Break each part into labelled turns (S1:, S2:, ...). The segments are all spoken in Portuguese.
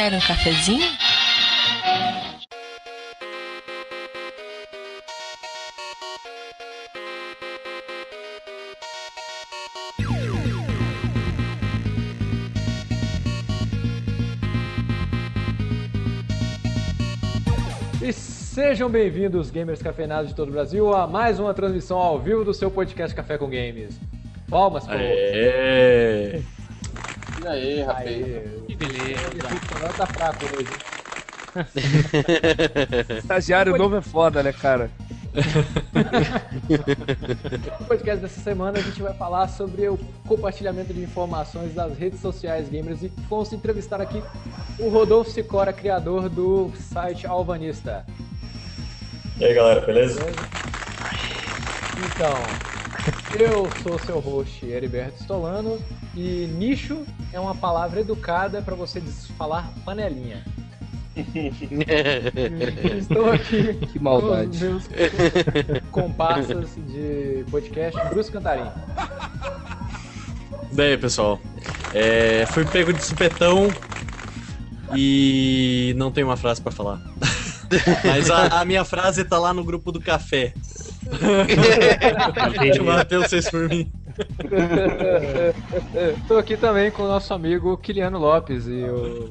S1: Quer um cafezinho?
S2: E sejam bem-vindos, gamers cafeinados de todo o Brasil, a mais uma transmissão ao vivo do seu podcast Café com Games. Palmas, pô.
S3: E aí, rapaz?
S2: Tá fraco hoje.
S4: Estagiário novo é foda, né, cara?
S2: No podcast dessa semana a gente vai falar sobre o compartilhamento de informações das redes sociais gamers e vamos entrevistar aqui o Rodolfo Sicora, criador do site Alvanista.
S5: E aí, galera, beleza?
S2: Então, eu sou seu host Heriberto Stolano e nicho é uma palavra educada para você falar panelinha. Estou aqui
S4: Que
S2: com
S4: maldade.
S2: os meus comparsas de podcast, Bruce Cantarim.
S5: Daí, pessoal. É, fui pego de supetão e não tenho uma frase pra falar. Mas a, a minha frase tá lá no grupo do café. Deixa o Matheus vocês por mim.
S2: Estou aqui também com o nosso amigo Kiliano Lopes e o,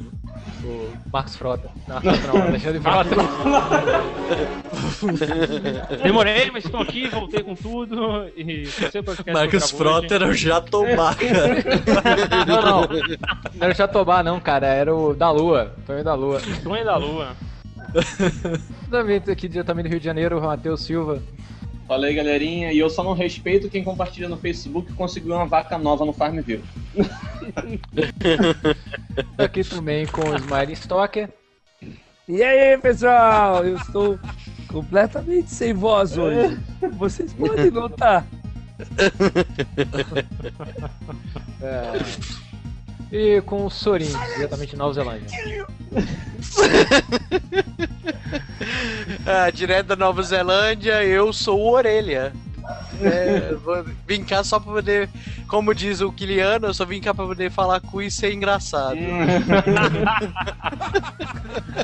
S2: o Marcos Frota. Não, não, Alexandre Frota.
S4: Demorei, mas estou aqui, voltei com tudo. E
S5: Marcos. Frota era o Jatobá, cara.
S2: Não, não. Não era o Jatobá, não, cara. Era o da Lua. Também da Lua.
S4: Sonho da Lua.
S2: Também tô aqui diretamente do Rio de Janeiro, o Matheus Silva.
S3: Fala aí, galerinha. E eu só não respeito quem compartilha no Facebook que conseguiu uma vaca nova no Farmville.
S2: Aqui também com o Smiley Stocker.
S4: E aí, pessoal? Eu estou completamente sem voz hoje. Vocês podem notar.
S2: É, E com o Sorin, diretamente de Nova Zelândia.
S6: Ah, direto da Nova Zelândia, eu sou o Orelha. É, vou vim cá só pra poder, como diz o Kiliano, eu só vim cá pra poder falar com isso e ser engraçado.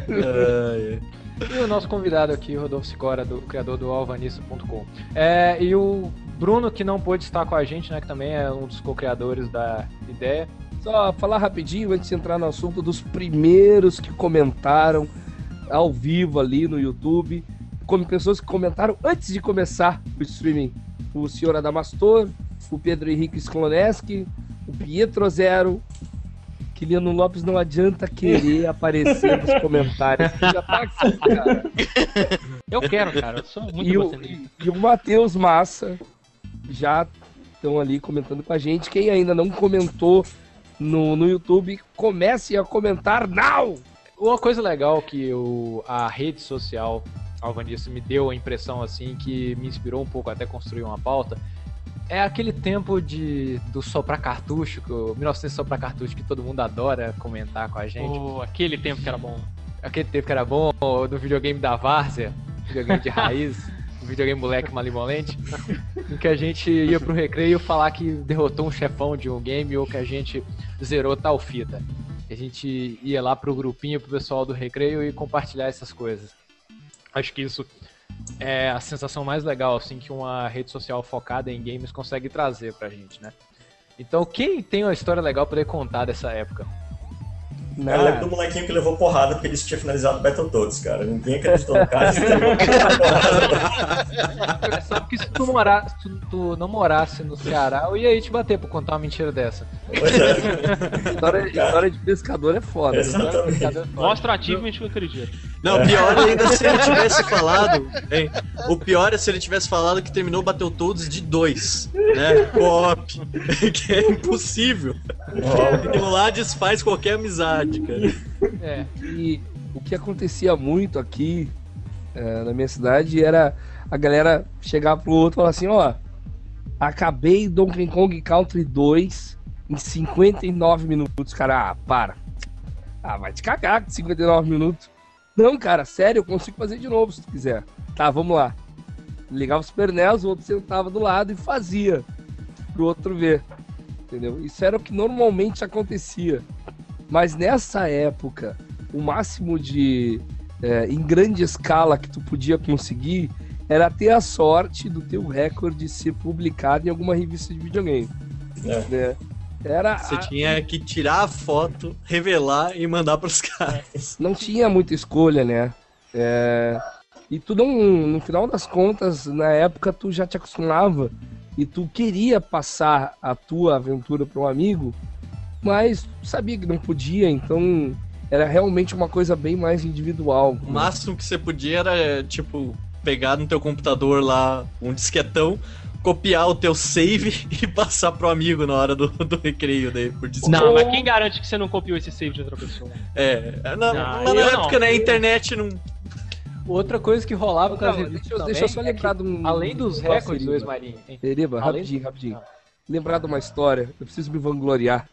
S5: É,
S2: E o nosso convidado aqui, Rodolfo Sicora, do criador do alvanista.com. É, e o Bruno, que não pôde estar com a gente, né? Que também é um dos co-criadores da ideia.
S4: Só falar rapidinho antes de entrar no assunto dos primeiros que comentaram ao vivo ali no YouTube. Como pessoas que comentaram antes de começar o streaming. O senhor Adamastor, o Pedro Henrique Skloneski, o Pietro Zero. Kiliano Lopes não adianta querer aparecer nos comentários. Já tá aqui, cara.
S7: Eu quero, cara. Eu sou muito
S4: E o, e o Matheus Massa já estão ali comentando com a gente. Quem ainda não comentou no, no YouTube, comece a comentar now!
S2: Uma coisa legal que o, a rede social Alvanista me deu a impressão assim, que me inspirou um pouco até construir uma pauta, é aquele tempo de do soprar cartucho, que o 1900 soprar cartucho que todo mundo adora comentar com a gente.
S7: Pô, aquele tempo que era bom.
S2: Aquele tempo que era bom, do videogame da Várzea, videogame de raiz, videogame moleque malimolente, em que a gente ia pro recreio falar que derrotou um chefão de um game ou que a gente zerou tal fita. A gente ia lá pro grupinho, pro pessoal do recreio e compartilhar essas coisas. Acho que isso é a sensação mais legal assim que uma rede social focada em games consegue trazer pra gente, né? Então, quem tem uma história legal poder contar dessa época?
S5: Eu lembro do molequinho que levou porrada porque ele tinha finalizado o Battletoads, cara. Ninguém acreditou no cara. ele levou porrada.
S2: Sabe que se tu, morar, se tu- tu não morasse no Ceará, eu ia aí te bater pra contar uma mentira dessa.
S5: Pois é.
S4: História, história de pescador é foda. né?
S5: Exatamente.
S7: Mostra ativamente que eu acredito.
S5: Não, pior ainda se ele tivesse falado. hein? O pior é se ele tivesse falado que terminou Battletoads de dois, né? Co-op. que é impossível. Aquilo lá desfaz qualquer amizade, cara.
S2: É.
S4: E o que acontecia muito aqui eh, na minha cidade era a galera chegar pro outro e falar assim, ó, acabei Donkey Kong Country 2 em 59 minutos, cara. Ah, para. Ah, vai te cagar com 59 minutos. Não, cara, sério, eu consigo fazer de novo se tu quiser. Tá, vamos lá. Ligava o Super o outro sentava do lado e fazia pro outro ver. Entendeu? Isso era o que normalmente acontecia. Mas nessa época o máximo de. é, em grande escala que tu podia conseguir era ter a sorte do teu recorde ser publicado em alguma revista de videogame.
S1: É.
S4: né? Era,
S5: Você
S4: a-
S5: tinha que tirar a foto, revelar e mandar pros caras.
S4: não tinha muita escolha, né? É, e tu não, no final das contas, na época tu já te acostumava e tu queria passar a tua aventura para um amigo, mas sabia que não podia, então era realmente uma coisa bem mais individual.
S5: O máximo que você podia era, tipo, pegar no teu computador lá um disquetão, copiar o teu save e passar pro amigo na hora do, do recreio daí, por disquete.
S7: Não, mas quem garante que você não copiou esse save de outra pessoa?
S5: É, na,
S7: Não,
S5: na época,
S7: não.
S5: né, a internet não...
S2: Outra coisa que rolava com as revistas
S4: deixa, eu-
S2: também
S4: deixa eu só
S2: é
S4: lembrar
S2: que,
S4: de um.
S2: Além dos recordes do
S4: Eriba.
S2: ex-marinho. hein?
S4: Eriba,
S2: Além-
S4: rapidinho, rapidinho.
S2: Ah.
S4: Lembrar de uma história, eu preciso me vangloriar.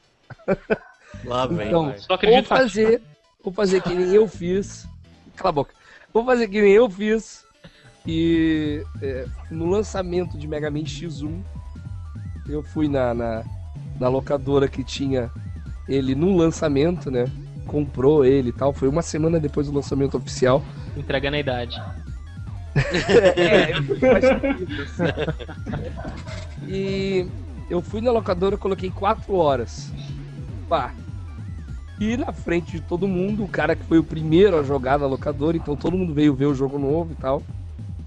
S5: Lá vem.
S4: Então,
S5: vai.
S7: Só
S4: Vou
S7: acredito fácil.
S4: fazer, vou fazer que nem eu fiz. Cala a boca. Vou fazer que nem eu fiz. E é, no lançamento de Mega Man X1, eu fui na, na, na locadora que tinha ele no lançamento, né? Comprou ele e tal. Foi uma semana depois do lançamento oficial.
S7: Entregando a idade.
S4: É, eu fui faz sentido, assim. E eu fui na locadora, coloquei quatro horas. E na frente de todo mundo, o cara que foi o primeiro a jogar na locadora, então todo mundo veio ver o jogo novo e tal.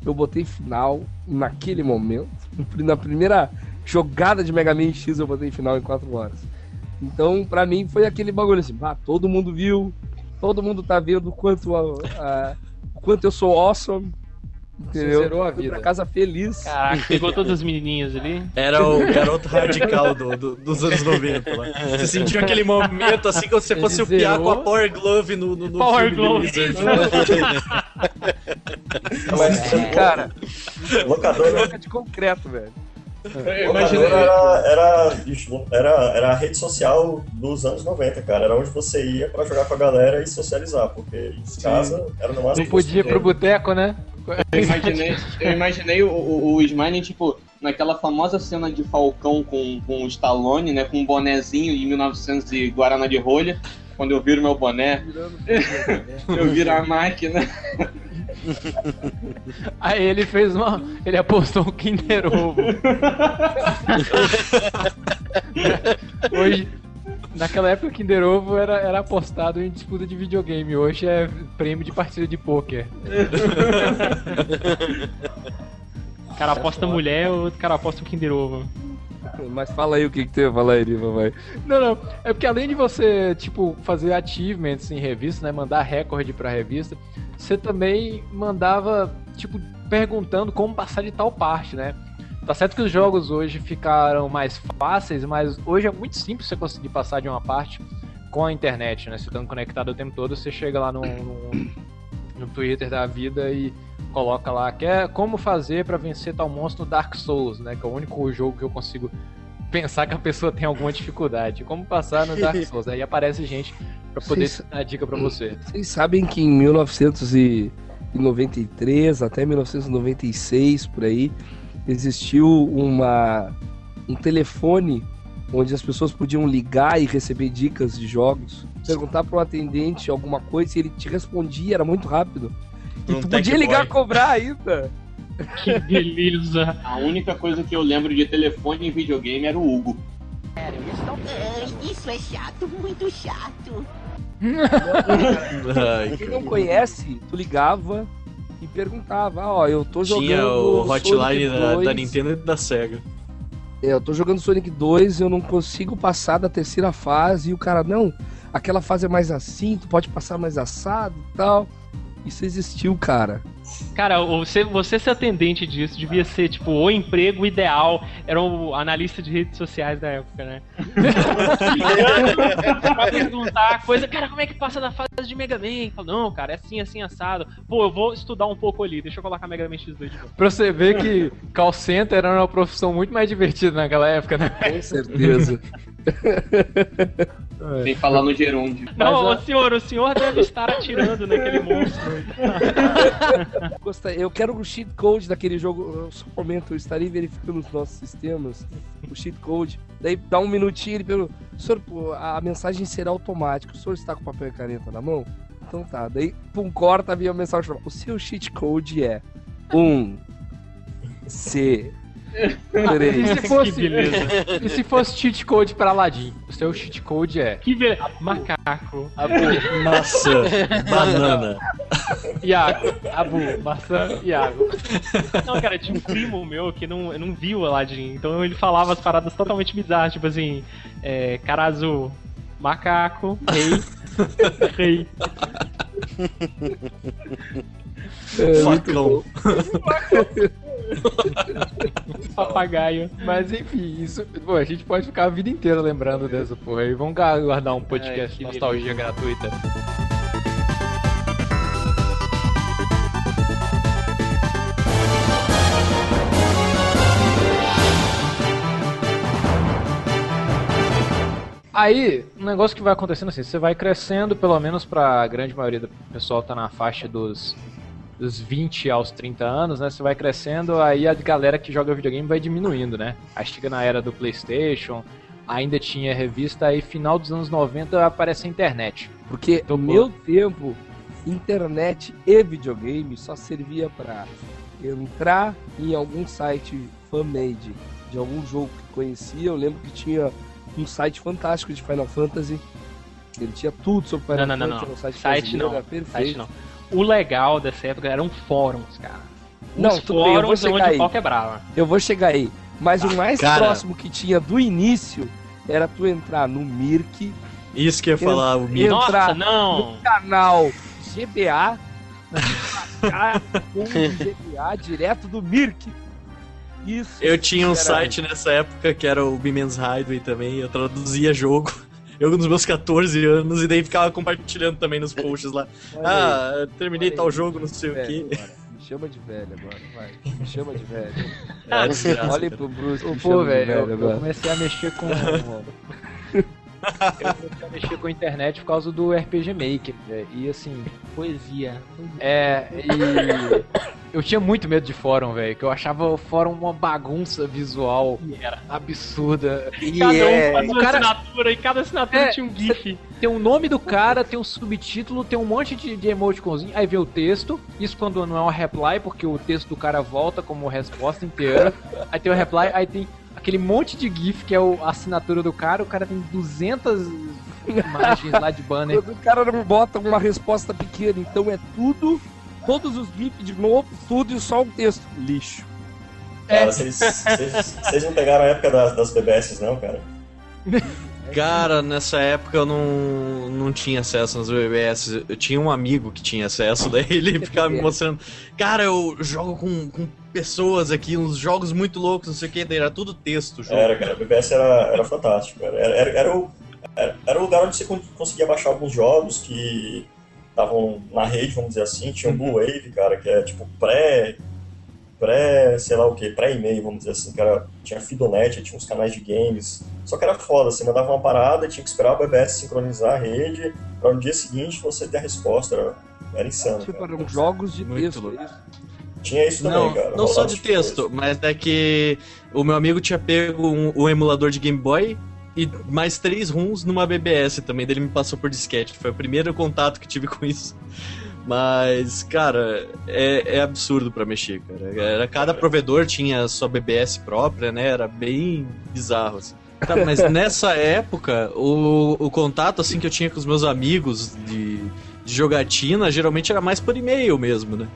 S4: Eu botei final naquele momento. Na primeira jogada de Mega Man X eu botei final em quatro horas. Então, pra mim, foi aquele bagulho assim, pá, todo mundo viu, todo mundo tá vendo o quanto, a, a- o quanto eu sou awesome. Entendeu?
S2: zerou a vida.
S4: pra casa feliz.
S7: Caraca, pegou todas as menininhas ali.
S5: Era o garoto radical do- do- dos anos 90 lá. Você sentiu aquele momento assim como se você fosse o piar com a. Power Glove no, no, no
S7: Power Glove.
S1: Mas,
S4: Sim, cara,
S1: locadora,
S4: troca de concreto, velho.
S3: Imaginei.
S1: era, era, era, era a rede social dos anos 90, cara. Era onde você ia pra jogar com a galera e socializar, porque em casa era no máximo.
S2: Não podia ir pro boteco, né?
S3: Eu imaginei, eu imaginei o, o, o Smiling, tipo, naquela famosa cena de Falcão com, com o Stallone, né? Com um bonezinho de 1900 e Guaraná de rolha. Quando eu viro meu boné, eu viro a máquina.
S2: Aí ele fez uma. Ele apostou um Kinder Ovo. Hoje. Naquela época o Kinder Ovo era, era apostado em disputa de videogame. Hoje é prêmio de partida de pôquer.
S7: O cara aposta mulher, o outro cara aposta o Kinder Ovo.
S4: Mas fala aí o que, que tem a falar, Eriva, vai.
S2: Não, não. É porque além de você, tipo, fazer achievements em revista, né? Mandar recorde pra revista, você também mandava, tipo, perguntando como passar de tal parte, né? Tá certo que os jogos hoje ficaram mais fáceis, mas hoje é muito simples você conseguir passar de uma parte com a internet, né? Você estando conectado o tempo todo, você chega lá no, no, no Twitter da vida e coloca lá que é como fazer pra vencer tal monstro no Dark Souls, né? Que é o único jogo que eu consigo pensar que a pessoa tem alguma dificuldade. Como passar no Dark Souls? Aí aparece gente pra poder
S4: Sim,
S2: dar dica pra você.
S4: Vocês sabem que em 1993 até 1996, por aí, existiu uma, um telefone onde as pessoas podiam ligar e receber dicas de jogos, perguntar para um atendente alguma coisa e ele te respondia, era muito rápido. E
S5: Um
S4: tu podia ligar
S5: boy.
S4: e cobrar ainda.
S7: Que beleza.
S3: A única coisa que eu lembro de telefone em videogame era o Hugo.
S8: Ai, isso é chato, muito chato.
S4: Quem não conhece, tu ligava e perguntava, ó, eu tô jogando
S5: Tinha o hotline da,
S4: 2,
S5: da Nintendo e da Sega.
S4: É, eu tô jogando Sonic 2, eu não consigo passar da terceira fase, e o cara, não, aquela fase é mais assim, tu pode passar mais assado e tal. Isso existiu, cara.
S7: Cara, você, você ser atendente disso devia ser, tipo, o emprego ideal. Era o analista de redes sociais da época, né? pra perguntar coisa, cara, como é que passa da fase de Mega Man? Fala, não, cara, é assim, assim, assado. Pô, eu vou estudar um pouco ali, deixa eu colocar Mega Man X2 de novo.
S2: Pra você ver que call center era uma profissão muito mais divertida naquela época, né?
S4: Com certeza.
S3: Sem falar no gerúndio.
S7: Não,
S2: Mas,
S7: senhor, o senhor deve estar atirando naquele monstro.
S4: Gosta- Eu quero o cheat code daquele jogo. Eu só comento, eu estarei verificando os nossos sistemas. O cheat code. Daí dá um minutinho ele pergunta: Senhor, a mensagem será automática. O senhor está com papel e caneta na mão? Então tá, daí, pum, corta, a mensagem falando, o seu cheat code é 1 C
S2: E
S4: 3
S2: se fosse,
S7: Que beleza.
S2: e se fosse cheat code pra Aladdin? O seu cheat code é
S7: Que beleza. Macaco.
S5: Maçã, banana.
S2: Iago, Abu, maçã, Iago.
S7: Não, cara, tinha um primo meu que não, não viu o Aladdin, então ele falava as paradas totalmente bizarras, tipo assim, é, cara azul, macaco, rei, rei.
S4: É, muito
S5: Facão.
S7: papagaio.
S2: Mas enfim, isso. Pô, a gente pode ficar a vida inteira lembrando dessa porra aí. Vamos guardar um
S7: Ai,
S2: podcast
S7: que
S2: nostalgia gratuita. Aí, um negócio que vai acontecendo assim, você vai crescendo, pelo menos pra grande maioria do pessoal tá na faixa dos, dos 20 aos 30 anos, né? Você vai crescendo, aí a galera que joga videogame vai diminuindo, né? Aí chega na era do Playstation, ainda tinha revista, aí final dos anos 90 aparece a internet.
S4: Porque no meu tempo, internet e videogame só servia pra entrar em algum site fan-made de algum jogo que conhecia. Eu lembro que tinha um site fantástico de Final Fantasy. Ele tinha tudo sobre Final
S7: Não, não, não,
S4: Fantasy.
S7: não.
S4: era um site,
S7: não.
S4: era perfeito.
S7: Site não. O legal dessa época eram fóruns, cara.
S4: Não,
S7: Os
S4: tudo bem, eu vou
S7: fóruns
S4: chegar
S7: onde
S4: aí.
S7: o pau quebrava.
S4: Eu vou chegar aí. Mas o mais
S5: cara.
S4: próximo que tinha do início era tu entrar no Mirk,
S5: Isso que eu ia falar, o Mir.
S4: Entrar
S7: Nossa, não!
S4: no canal GBA, baixar um GBA direto do Mirk. Isso.
S5: Eu tinha um site nessa época que era o Women's Hideaway também, eu traduzia jogo. Eu nos meus 14 anos, e daí ficava compartilhando também nos posts lá. Ah, terminei tal jogo, não sei o
S4: Velho
S5: quê.
S4: Me chama de velho agora, vai. Me chama de velho.
S5: É,
S4: Olha pro Bruce. me
S2: Pô,
S4: chama de
S2: velho, eu, eu comecei a mexer com. eu comecei a mexer com a internet por causa do RPG Maker. velho. E assim,
S7: Poesia.
S2: é. E. Eu tinha muito medo de fórum, velho. Que eu achava o fórum uma bagunça visual absurda.
S4: E
S7: Cada um
S4: é-
S7: faz uma
S2: cara-
S7: assinatura e cada assinatura
S2: É,
S7: tinha um GIF.
S2: Tem o nome do cara, tem um subtítulo, tem um monte de, de emoticonzinho, aí vem o texto. Isso quando não é uma reply, porque o texto do cara volta como resposta inteira. Aí tem o reply, aí tem aquele monte de GIF que é o- a assinatura do cara. O cara tem 200 imagens lá de banner.
S4: O cara não bota uma resposta pequena, então é tudo, todos os GIFs de novo, tudo e só um texto. Lixo.
S1: Cara, vocês, vocês, vocês não pegaram a época das, das BBS, não, cara?
S5: Cara, nessa época eu não, não tinha acesso nas BBS. Eu tinha um amigo que tinha acesso, daí ele ficava me mostrando. Cara, eu jogo com, com pessoas aqui, uns jogos muito loucos, não sei o que, daí era tudo texto jogo.
S1: Era, cara, a BBS era, era fantástico. Era, era, era o, era, era o lugar onde você con- conseguia baixar alguns jogos que estavam na rede, vamos dizer assim. Tinha o Blue Wave, cara, que é tipo pré. pré, sei lá o que, pré-e-mail, vamos dizer assim, cara. Tinha Fidonet, tinha uns canais de games. Só que era foda, você mandava uma parada, tinha que esperar o BBS sincronizar a rede, pra no dia seguinte você ter a resposta. Era, era insano.
S4: Tipo,
S1: cara.
S4: eram jogos de
S5: Muito
S4: texto. é isso?
S1: Tinha isso também,
S5: Não,
S1: cara.
S5: não só de
S1: tipo
S5: texto,
S1: coisa.
S5: mas é que o meu amigo tinha pego um, o emulador de Game Boy e mais três runs numa BBS também, dele me passou por disquete. Foi o primeiro contato que tive com isso. Mas, cara, é, é absurdo pra mexer, cara. Era, cada provedor tinha sua BBS própria, né? Era bem bizarro, assim. Mas nessa época, o, o contato assim que eu tinha com os meus amigos de, de jogatina geralmente era mais por e-mail mesmo, né?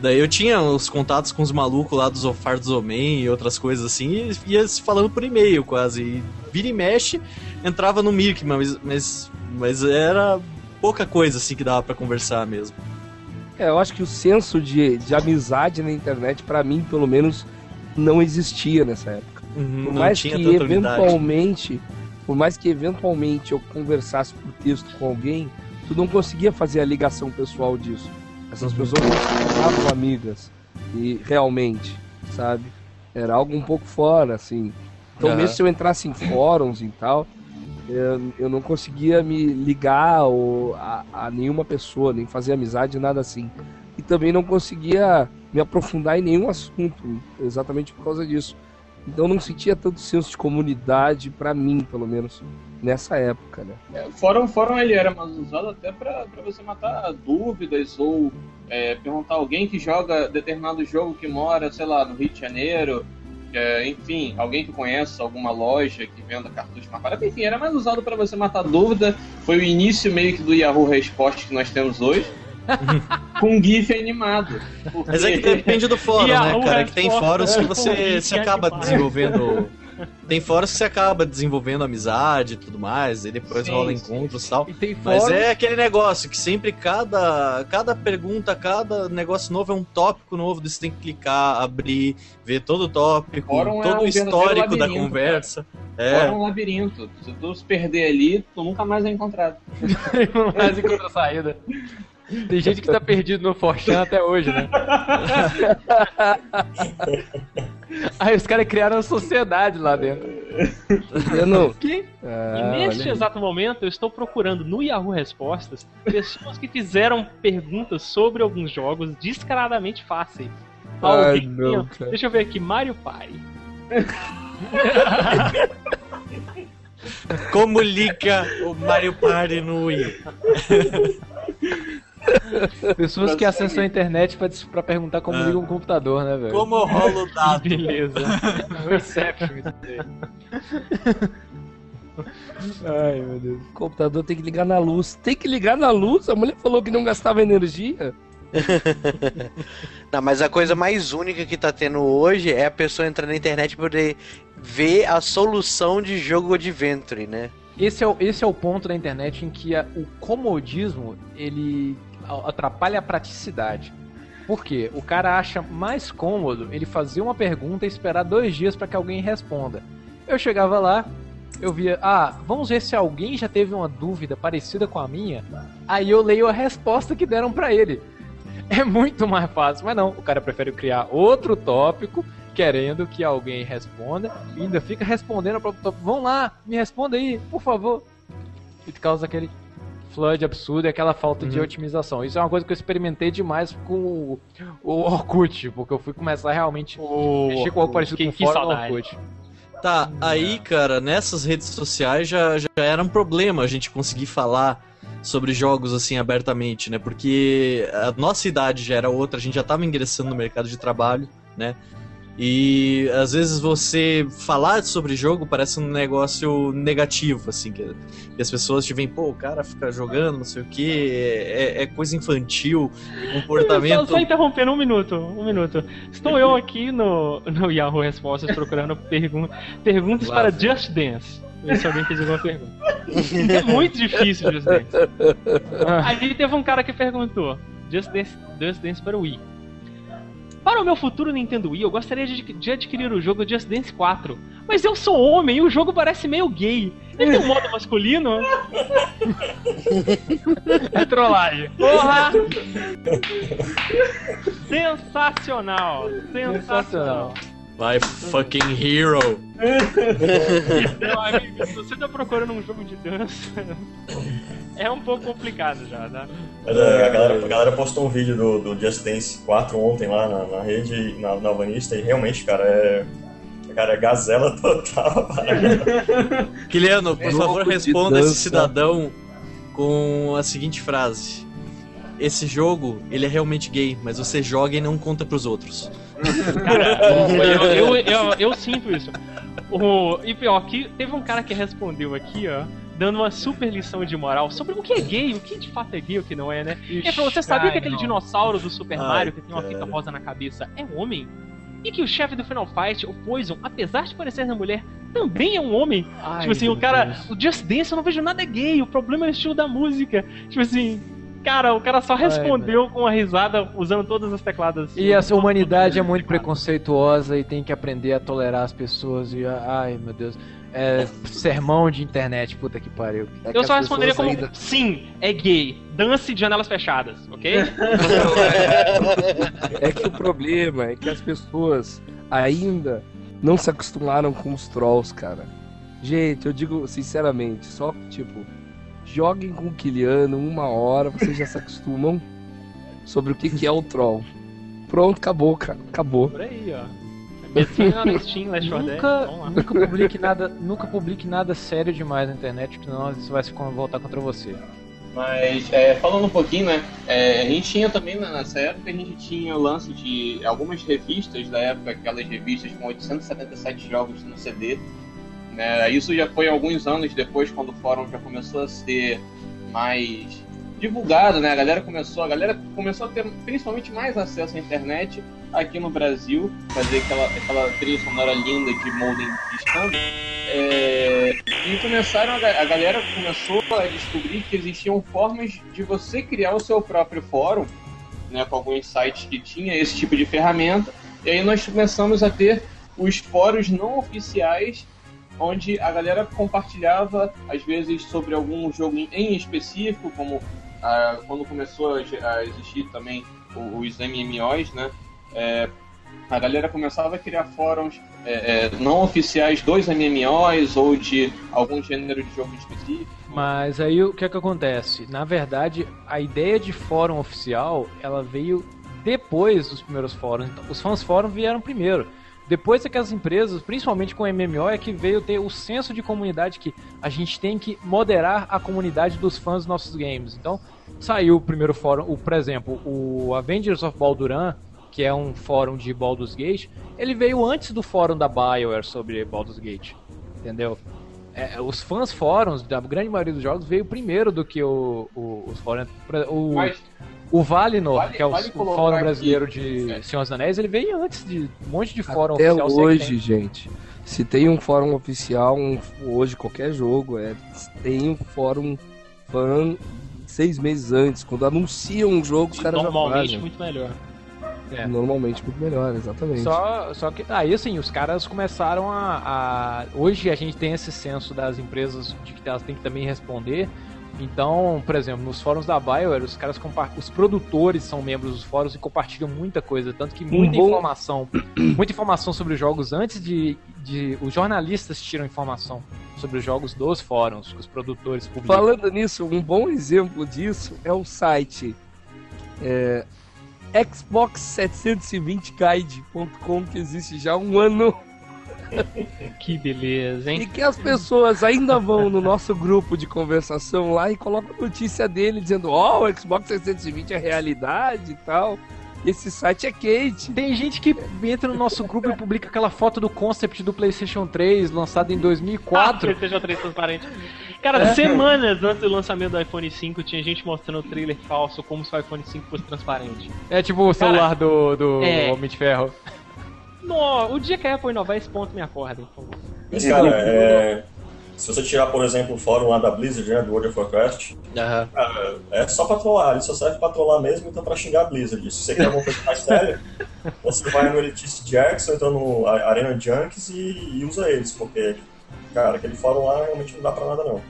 S5: Daí eu tinha os contatos com os malucos lá dos Ofar dos Omen e outras coisas assim, e ia se falando por e-mail quase. E vira e mexe, entrava no Mirk, mas, mas, mas era pouca coisa assim que dava pra conversar mesmo.
S4: É, eu acho que o senso de, de amizade na internet, pra mim, pelo menos, não existia nessa época.
S5: Uhum,
S4: Por mais que
S5: tanta unidade.
S4: eventualmente, por mais que eventualmente eu conversasse por texto com alguém, tu não conseguia fazer a ligação pessoal disso. Essas
S5: Uhum.
S4: pessoas tornavam amigas e realmente, sabe? Era algo um pouco fora, assim. Então,
S5: Aham.
S4: mesmo se eu entrasse em fóruns e tal, eu, eu não conseguia me ligar ou a, a nenhuma pessoa, nem fazer amizade, nada assim. E também não conseguia me aprofundar em nenhum assunto, exatamente por causa disso. Então não sentia tanto senso de comunidade, pra mim, pelo menos, nessa época, né?
S3: É, Fórum, fórum ele era mais usado até pra você matar dúvidas ou é, perguntar alguém que joga determinado jogo que mora, sei lá, no Rio de Janeiro. é, enfim, alguém que conhece alguma loja que venda cartuchos mais baratos. Enfim, era mais usado pra você matar dúvida. Foi o início meio que do Yahoo Respostas que nós temos hoje. com GIF animado. Porque-
S5: Mas é que depende do fórum, né, cara? Que tem fóruns que
S7: é
S5: você se acaba desenvolvendo. Tem fóruns que você acaba desenvolvendo amizade e tudo mais, e depois
S3: Sim,
S5: rola
S3: sim,
S5: encontros e tal.
S2: E tem
S5: Mas
S2: fórum,
S5: é aquele negócio que sempre cada, cada pergunta, cada negócio novo é um tópico novo, você tem que clicar, abrir, ver todo o tópico,
S3: Fórum é
S5: todo
S3: um
S5: o histórico da conversa.
S3: Fora
S5: É,
S3: um labirinto. Se tu se perder ali, tu nunca mais é encontrado.
S2: não mais encontra saída. Tem gente que tá perdido no Forchan até hoje, né? Aí os caras criaram uma sociedade lá dentro.
S4: Eu não.
S2: Que?
S4: Ah,
S7: e neste exato momento, eu estou procurando no Yahoo Respostas pessoas que fizeram perguntas sobre alguns jogos descaradamente fáceis.
S4: Ai, não.
S7: Deixa eu ver aqui, Mario Party.
S5: como liga o Mario Party no Wii?
S2: Pessoas que acessam a internet pra, pra perguntar como
S5: Ah.
S2: liga um computador, né, velho?
S5: Como rola o dado?
S7: Beleza.
S2: O Inception, isso aí. Ai, meu Deus.
S4: O computador tem que ligar na luz. Tem que ligar na luz? A mulher falou que não gastava energia.
S6: Não, mas a coisa mais única que tá tendo hoje é a pessoa entrar na internet e poder ver a solução de jogo Adventure, né?
S2: Esse é, o, esse é o ponto da internet em que a- o comodismo ele atrapalha a praticidade. Por quê? O cara acha mais cômodo ele fazer uma pergunta e esperar dois dias para que alguém responda. Eu chegava lá, eu via, ah, vamos ver se alguém já teve uma dúvida parecida com a minha. Aí eu leio a resposta que deram para ele. É muito mais fácil, mas não. O cara prefere criar outro tópico querendo que alguém responda e ainda fica respondendo ao próprio tópico. Vão lá, me responda aí, por favor. E causa aquele flood absurdo e aquela falta de otimização. Isso é uma coisa que eu experimentei demais com o, o Orkut, porque eu fui começar a realmente
S7: O...
S2: mexer com algo parecido
S7: que,
S2: com o
S7: que saudade.
S2: Orkut.
S5: Tá, aí, cara, nessas redes sociais já, já era um problema a gente conseguir falar sobre jogos assim abertamente, né? Porque a nossa idade já era outra, a gente já tava ingressando no mercado de trabalho, né? E às vezes você falar sobre jogo parece um negócio negativo, assim, que, as pessoas te veem, pô, o cara fica jogando, não sei o que, é, é coisa infantil,
S7: Só,
S5: comportamento.
S7: só interrompendo um minuto, um minuto. Estou eu aqui no, no Yahoo Respostas procurando pergun perguntas para. Just Dance. Ver se alguém fez alguma pergunta. É muito difícil Just Dance. Aí teve um cara que perguntou: Just Dance, Just Dance para o Wii. Para o meu futuro Nintendo Wii, eu gostaria de, de adquirir o jogo Just Dance 4. Mas eu sou homem e o jogo parece meio gay. Ele tem um modo masculino?
S2: É trollagem.
S7: Porra! Sensacional! Sensacional!
S5: Vai, fucking hero.
S7: Meu amigo, se você tá procurando um jogo de dança, é um pouco complicado já, tá?
S1: Mas, é, a, galera, a galera postou um vídeo do, do Just Dance 4 ontem lá na, na rede, na, na Alvanista, e realmente, cara, é. Cara, é gazela total.
S5: Kiliano, por
S4: Jogo
S5: favor, responda esse cidadão com a seguinte frase. Esse jogo, ele é realmente gay, mas você joga e não conta pros outros.
S7: Cara, eu, eu, eu, eu sinto isso. O, e pior, que teve um cara que respondeu aqui, ó, dando uma super lição de moral sobre o que é gay, o que de fato é gay e o que não é, né? Ele falou: você sabia que aquele dinossauro do Super
S5: Ai,
S7: Mario que tem uma fita rosa na cabeça é um homem? E que o chefe do Final Fight, o Poison, apesar de parecer uma mulher, também é um homem?
S2: Ai,
S7: tipo assim, o cara,
S2: Deus.
S7: o Just Dance eu não vejo nada gay, o problema é o estilo da música. Tipo assim, cara, o cara só respondeu com uma risada usando todas as tecladas.
S2: E a humanidade é muito preconceituosa e tem que aprender a tolerar as pessoas e ai meu Deus, é sermão de internet, puta que pariu.
S4: É que
S7: Eu só responderia como
S4: ainda-
S7: sim, é gay. Dance de janelas fechadas, ok?
S4: É que o problema é que as pessoas ainda não se acostumaram com os trolls, cara. Gente, eu digo sinceramente, só tipo, joguem com o Kiliano uma hora, vocês já se acostumam sobre o que, que é o troll. Pronto, acabou, cara. Acabou.
S7: Por aí, ó. Steam, Last 4 Dead.
S2: Nunca, nunca publique nada, nunca publique nada sério demais na internet, porque senão isso vai se voltar contra você.
S3: Mas, é, falando um pouquinho, né? é, a gente tinha também, né, nessa época, a gente tinha o lance de algumas revistas da época, aquelas revistas com 877 jogos no CD. Né, isso já foi alguns anos depois, quando o fórum já começou a ser mais divulgado, né? A galera começou, a galera começou a ter principalmente mais acesso à internet aqui no Brasil, fazer aquela, aquela trilha sonora linda de modem discando. É, e começaram a galera começou a descobrir que existiam formas de você criar o seu próprio fórum, né, com alguns sites que tinha esse tipo de ferramenta. E aí nós começamos a ter os fóruns não oficiais, onde a galera compartilhava às vezes sobre algum jogo em- específico, como ah, quando começou a, existir também os MMOs, né? É, a galera começava a criar fóruns é, é, não oficiais dos MMOs ou de algum gênero de jogo específico.
S2: Mas aí o que é que acontece? Na verdade, a ideia de fórum oficial, ela veio depois dos primeiros fóruns. Então, os fãs fórum vieram primeiro. Depois é que as empresas, principalmente com MMO, é que veio ter o senso de comunidade que a gente tem que moderar a comunidade dos fãs dos nossos games. Então, saiu o primeiro fórum, o, por exemplo, o Avengers of Balduran, que é um fórum de Baldur's Gate, ele veio antes do fórum da BioWare sobre Baldur's Gate. Entendeu? É, os fãs fóruns, da grande maioria dos jogos, veio primeiro do que o, o- os fóruns. O,
S3: Mas
S2: o Valinor,
S3: Vale-
S2: que é o,
S3: vale
S2: o fórum
S3: aqui-
S2: brasileiro de
S3: É.
S2: Senhor dos Anéis, ele veio antes de um monte de fórum
S4: Até
S2: oficial. que
S4: hoje,
S2: tem.
S4: gente, se tem um fórum oficial, um- hoje qualquer jogo, é, tem um fórum fã seis meses antes. Quando anunciam um jogo, os caras já
S7: Normalmente
S4: fazem.
S7: muito melhor.
S2: É.
S4: Normalmente muito melhor, exatamente.
S2: Só, só que aí assim, os caras começaram a, a- Hoje a gente tem esse senso das empresas de que elas têm que também responder. Então, por exemplo, nos fóruns da BioWare, os caras os produtores são membros dos fóruns e compartilham muita coisa, tanto que muita
S4: bom-
S2: informação, muita informação sobre os jogos antes de, de os jornalistas tiram informação sobre os jogos dos fóruns, que os produtores publicam.
S4: Falando nisso, um bom exemplo disso é o site é, Xbox720guide.com que existe já há um ano
S7: Que beleza,
S4: e
S7: hein?
S4: que as pessoas ainda vão no nosso grupo de conversação lá e colocam notícia dele dizendo ó, o Xbox 720 é realidade e tal. Esse site é quente.
S2: Tem gente que entra no nosso grupo e publica aquela foto do concept do PlayStation 3 lançado em 2004.
S7: PlayStation 3 transparente. Cara, semanas antes do lançamento do iPhone 5, tinha gente mostrando o trailer falso como se o iPhone 5 fosse transparente.
S2: É tipo o celular do, do
S7: É.
S2: Homem de Ferro.
S7: No, o dia que a Apple inovar esse ponto, me acordem, por favor.
S1: Mas, cara, é, se você tirar, por exemplo, o fórum lá da Blizzard, né, do World of Warcraft, cara, é só pra trollar, ele só serve pra trollar mesmo, então pra xingar a Blizzard. Se você quer alguma coisa mais séria, você vai no Elitist Jackson, então no Arena Junks e, e usa eles, porque, cara, aquele fórum lá realmente não dá pra nada não.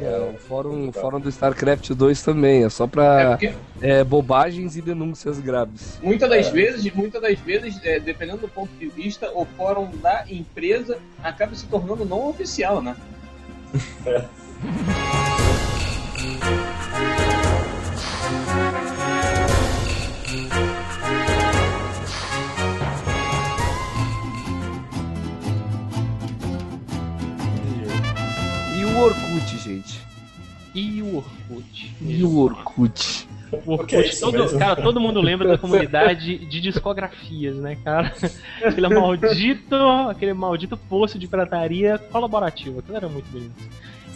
S4: É, o fórum, o fórum do StarCraft 2 também, é só
S3: é
S4: pra
S3: porque
S4: é, bobagens e denúncias graves.
S3: muitas das vezes, muitas das vezes, é, dependendo do ponto de vista, o fórum da empresa acaba se tornando não oficial, né?
S4: o Orkut, gente?
S7: E o Orkut?
S4: E o Orkut?
S7: O Orkut,
S1: é isso
S7: todo, cara, todo mundo lembra da comunidade de discografias, né, cara? Aquele maldito, aquele maldito poço de pirataria colaborativa, aquilo era muito bonito.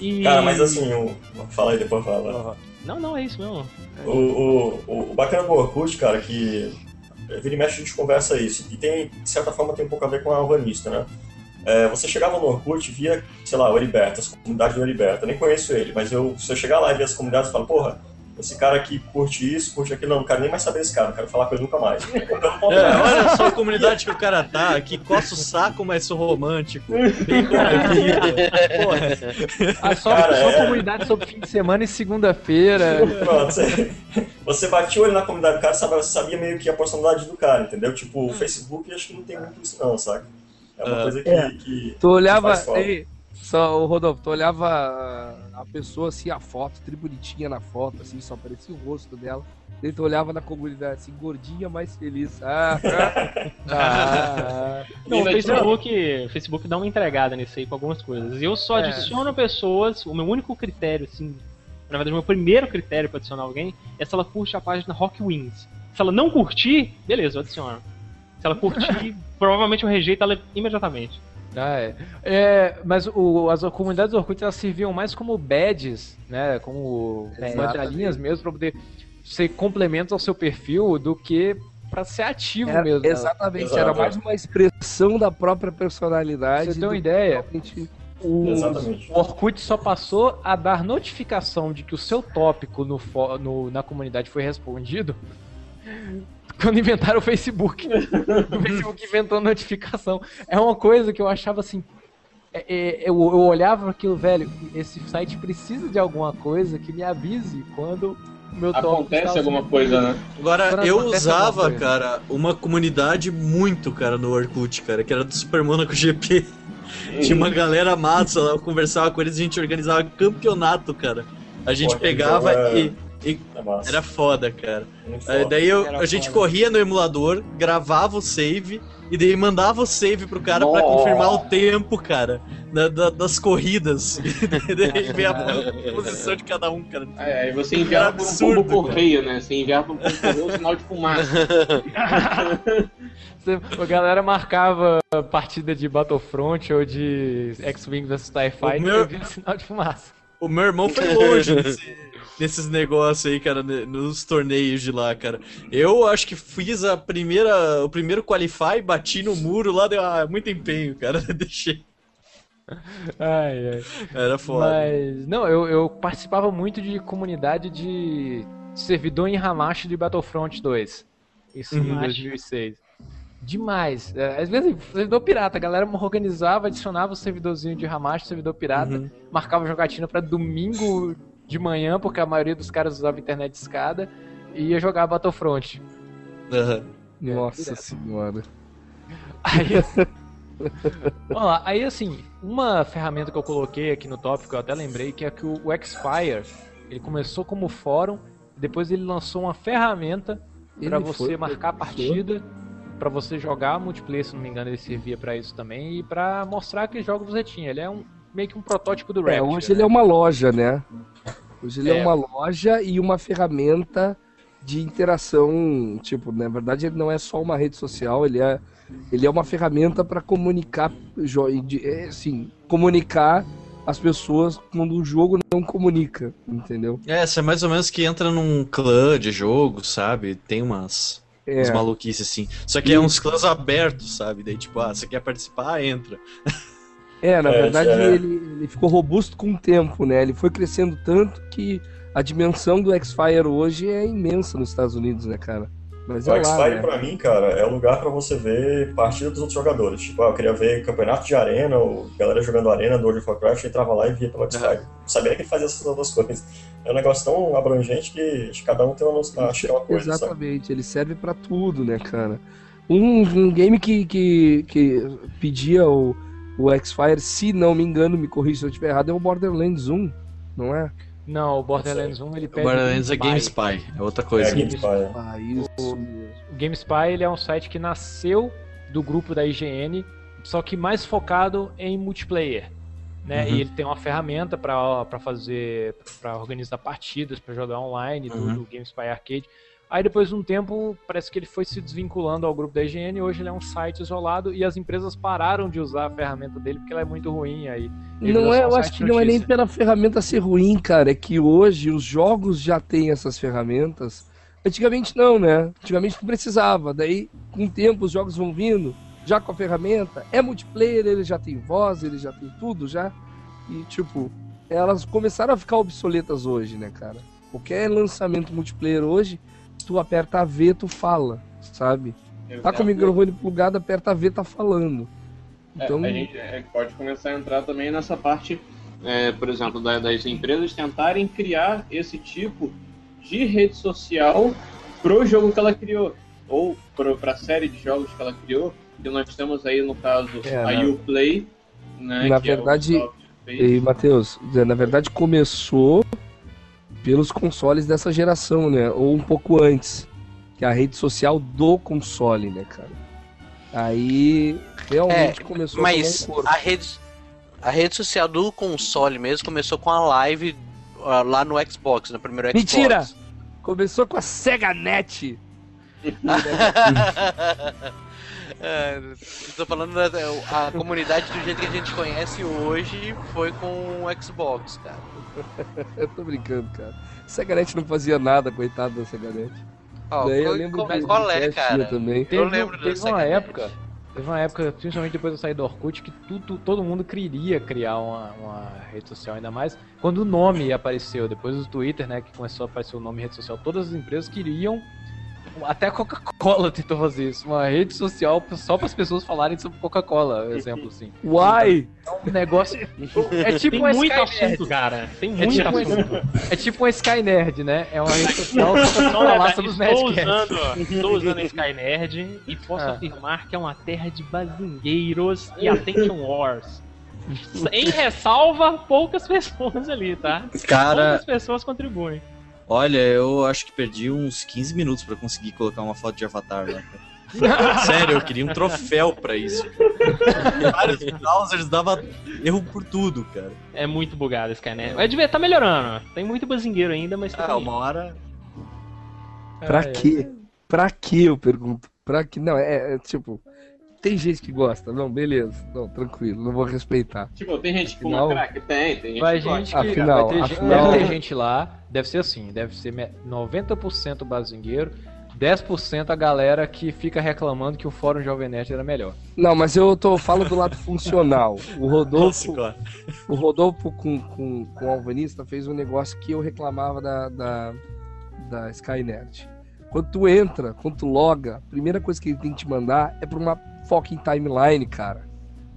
S7: E...
S1: Cara, mas assim, o... fala aí, depois fala.
S7: Não, não, é isso mesmo.
S1: O, o, o, o bacana do Orkut, cara, que é, vira e mexe a gente conversa isso, e tem, de certa forma, tem um pouco a ver com a urbanista, né? É, você chegava no Orkut e via, sei lá, o Heriberto, as comunidades do Heriberto, eu nem conheço ele, mas eu, se eu chegar lá e ver as comunidades, eu falo, porra, esse cara aqui curte isso, curte aquilo, não, não quero nem mais saber desse cara, não quero falar com ele nunca mais.
S5: É, olha só a comunidade que o cara tá, que coça o saco, mas sou romântico. Bem. Porra.
S2: Ah, só,
S1: Cara,
S2: só
S1: é.
S2: comunidade sobre fim de semana e segunda-feira.
S1: Pronto, você, você batia o olho na comunidade do cara, sabe, você sabia meio que a personalidade do cara, entendeu? Tipo, o Facebook acho que não tem muito isso não, sabe? É uma
S5: Ah.
S1: coisa que,
S4: É.
S1: que
S4: Tu olhava. ei, Só, o Rodolfo, tu olhava a- pessoa assim, a foto, tri bonitinha na foto, assim, só aparecia o rosto dela. Tu olhava na comunidade assim, gordinha, mais feliz. Ah, ah,
S7: Não, o Facebook, o Facebook dá uma entregada nisso aí com algumas coisas. Eu só
S2: É.
S7: adiciono pessoas, o meu único critério, assim, na verdade, o meu primeiro critério pra adicionar alguém é se ela curte a página Rock Wings. Se ela não curtir, beleza, eu adiciono. Se ela curtir, provavelmente eu rejeito ela imediatamente.
S2: Ah, é. É, mas o- as comunidades do Orkut elas serviam mais como badges, né? Como medalhinhas mesmo, pra poder ser complementos ao seu perfil do que pra ser ativo
S4: era-
S2: mesmo.
S4: exatamente,
S1: Exato.
S4: era mais uma expressão da própria personalidade.
S2: Pra você ter uma ideia,
S4: realmente-
S2: O, o Orkut só passou a dar notificação de que o seu tópico no, no- na comunidade foi respondido quando inventaram o Facebook. o Facebook inventou notificação. É uma coisa que eu achava assim. é- é- eu, eu olhava aquilo, velho, esse site precisa de alguma coisa que me avise quando o meu tópico
S3: Acontece alguma coisa, né?
S5: Agora,
S2: Quando
S5: eu usava, cara, uma comunidade muito, cara, no Orkut, cara, que era do Super Monaco GP. Tinha uma galera massa lá, eu conversava com eles, a gente organizava campeonato, cara. A gente pegava
S1: jogo é-
S5: e, e era foda, cara.
S1: Foda.
S5: daí eu- a gente
S7: foda.
S5: corria no emulador, gravava o save e daí mandava o save pro cara pra
S3: Nossa.
S5: confirmar o tempo, cara, da- da- das corridas. E daí ver a posição de cada um, cara.
S3: É, aí você enviava
S5: Era
S3: por um
S5: absurdo,
S3: pombo correio, né? Você enviava por um pombo correio um sinal de fumaça.
S2: A galera marcava partida de Battlefront ou de X-Wing vs TIE Fighter
S5: meu-
S2: e via sinal de fumaça.
S5: O meu irmão foi longe nesse- nesses negócios aí, cara, nos torneios de lá, cara. Eu acho que fiz a primeira, o primeiro qualify, bati no muro lá, deu ah, muito empenho, cara. Deixei.
S2: Ai, ai.
S5: Era foda.
S2: Mas, não, eu, eu participava muito de comunidade de servidor em Hamashi de Battlefront 2. Isso em
S5: Uhum.
S2: 2006. Demais. É, às vezes, servidor pirata, a galera organizava, adicionava o servidorzinho de Hamashi, servidor pirata,
S5: Uhum.
S2: marcava jogatina pra domingo de manhã, porque a maioria dos caras usava internet de escada, e ia jogar Battlefront.
S5: Aham.
S4: Nossa
S2: direto.
S4: senhora.
S2: Aí, vamos lá, aí assim, uma ferramenta que eu coloquei aqui no tópico, eu até lembrei, que é que o, o Xfire, ele começou como fórum, depois ele lançou uma ferramenta para você
S4: foi-
S2: marcar a partida, para você jogar multiplayer, se não me engano, ele servia para isso também, e para mostrar que jogos você tinha. Ele é um meio que um protótipo do
S4: É,
S2: Rapture.
S4: hoje ele é uma loja, né? Hoje ele é.
S2: É.
S4: uma loja e uma ferramenta de interação. Tipo, na verdade, ele não é só uma rede social, ele é, ele é uma ferramenta para comunicar, é, assim, comunicar as pessoas quando o jogo não comunica, entendeu?
S5: É, você é mais ou menos que entra num clã de jogo, sabe? Tem umas,
S4: É,
S5: umas maluquices assim. Só que é uns clãs abertos, sabe? Daí, tipo, ah, você quer participar? Entra.
S4: é na
S1: É,
S4: verdade,
S1: é.
S4: ele, ele ficou robusto com o tempo, né? Ele foi crescendo tanto que a dimensão do X-Fire hoje é imensa nos Estados Unidos, né, cara? Mas
S1: O
S4: é lá,
S1: X-Fire,
S4: né?
S1: pra mim, cara, é o lugar pra você ver partida dos outros jogadores. Tipo, ah, eu queria ver campeonato de arena, ou galera jogando arena do World of Warcraft, eu entrava lá e via pelo X-Fire. Sabia que ele fazia essas outras coisas. É um negócio tão abrangente que cada um tem uma, noção- acho que é uma coisa, sabe?
S4: Exatamente, ele serve pra tudo, né, cara? Um, um game que, que, que pedia o, o X-Fire, se não me engano, me corrija se eu estiver errado, é o Borderlands 1, não é?
S2: Não, o Borderlands 1 ele
S5: O
S2: pede.
S5: Borderlands é
S2: GameSpy.
S5: GameSpy, é outra
S1: É,
S5: coisa.
S1: GameSpy. é.
S4: Ah, isso mesmo.
S2: O GameSpy ele é um site que nasceu do grupo da IGN, só que mais focado em multiplayer. Né?
S5: Uhum.
S2: E ele tem uma ferramenta para fazer, para organizar partidas, para jogar online do,
S5: Uhum.
S2: do GameSpy Arcade. Aí depois de um tempo, parece que ele foi se desvinculando ao grupo da IGN, hoje ele é um site isolado e as empresas pararam de usar a ferramenta dele porque ela é muito ruim aí.
S4: Não é, eu acho que não é nem pela ferramenta ser ruim, cara. É que hoje os jogos já têm essas ferramentas. Antigamente não, né? Antigamente não precisava. Daí, com o tempo, os jogos vão vindo, já com a ferramenta. É multiplayer, ele já tem voz, ele já tem tudo já. E, tipo, elas começaram a ficar obsoletas hoje, né, cara? Qualquer lançamento multiplayer hoje, tu aperta a V, tu fala, sabe? Tá com o microfone plugado, aperta a V, tá falando.
S3: É,
S4: Então,
S3: a gente é, pode começar a entrar também nessa parte, é, por exemplo, da- das empresas tentarem criar esse tipo de rede social pro jogo que ela criou, ou pro, pra série de jogos que ela criou, que nós temos aí no caso
S4: É,
S3: a
S4: né?
S3: Uplay, né?
S4: Na
S3: que é
S4: verdade,
S3: software-
S4: E, Matheus, na verdade começou pelos consoles dessa geração, né? Ou um pouco antes. Que é a rede social do console, né, cara? Aí realmente
S6: É,
S4: começou a
S6: Mas
S4: tomar um
S6: a rede, a rede social do console mesmo começou com a live ah, lá no Xbox, no primeiro Xbox.
S4: Mentira! Começou com a Sega Net.
S6: É, tô falando da a comunidade do jeito que a gente conhece hoje foi com o Xbox, cara.
S4: Eu tô brincando, cara. Sega Net não fazia nada, coitado da Sega Net.
S6: Ó,
S4: Daí eu lembro do-
S6: qual é, cara?
S4: também.
S2: Teve,
S6: lembro
S2: teve uma época, teve uma época, principalmente depois da saída do Orkut, que tudo, todo mundo queria criar uma, uma rede social, ainda mais quando o nome apareceu. Depois do Twitter, né, que começou a aparecer o nome rede social, todas as empresas queriam. Até a Coca-Cola tentou fazer isso, uma rede social só para as pessoas falarem sobre Coca-Cola, exemplo assim.
S4: Uai!
S2: É um negócio. É tipo
S7: Tem
S2: uma
S7: muito
S2: Sky Nerd.
S7: assunto, cara. Tem
S2: É
S7: muito
S2: tipo,
S7: assunto.
S2: é tipo uma Sky Nerd, né? É uma rede social só pra falar sobre os
S7: estou
S2: Nerdcasts.
S7: usando, estou usando a Skynerd e posso
S2: Ah.
S7: afirmar que é uma terra de bazingueiros e attention wars. Em ressalva, poucas pessoas ali, tá?
S5: Cara,
S7: Poucas pessoas contribuem.
S5: Olha, eu acho que perdi uns 15 minutos pra conseguir colocar uma foto de avatar lá. Sério, eu queria um troféu pra isso. Vários browsers dava erro por tudo, cara.
S7: É muito bugado a Skynerd. Mas devia estar melhorando. Tem muito bazingueiro ainda, mas tá
S5: Ah, uma hora.
S4: Pra
S2: Ah, é.
S4: quê? Pra quê, eu pergunto? Pra quê? Não, é, é tipo. Tem gente que gosta. Não, beleza. Não, tranquilo, não vou respeitar.
S3: Tipo, tem gente que fuma
S4: Afinal-
S3: crack? Tem, tem gente
S2: Vai
S3: que gosta.
S2: gente que
S4: Afinal,
S2: vai ter, gente-
S4: afinal-
S2: deve ter gente lá, deve ser assim, deve ser me- 90% bazingueiro, 10% a galera que fica reclamando que o fórum Jovem Nerd era melhor.
S4: Não, mas eu tô falo do lado funcional. O Rodolfo,
S5: Nossa,
S4: o Rodolfo com, com, com o Alvanista fez um negócio que eu reclamava da, da, da Skynet. Quando tu entra, quando tu loga, a primeira coisa que ele tem que te mandar é pra uma fucking timeline, cara.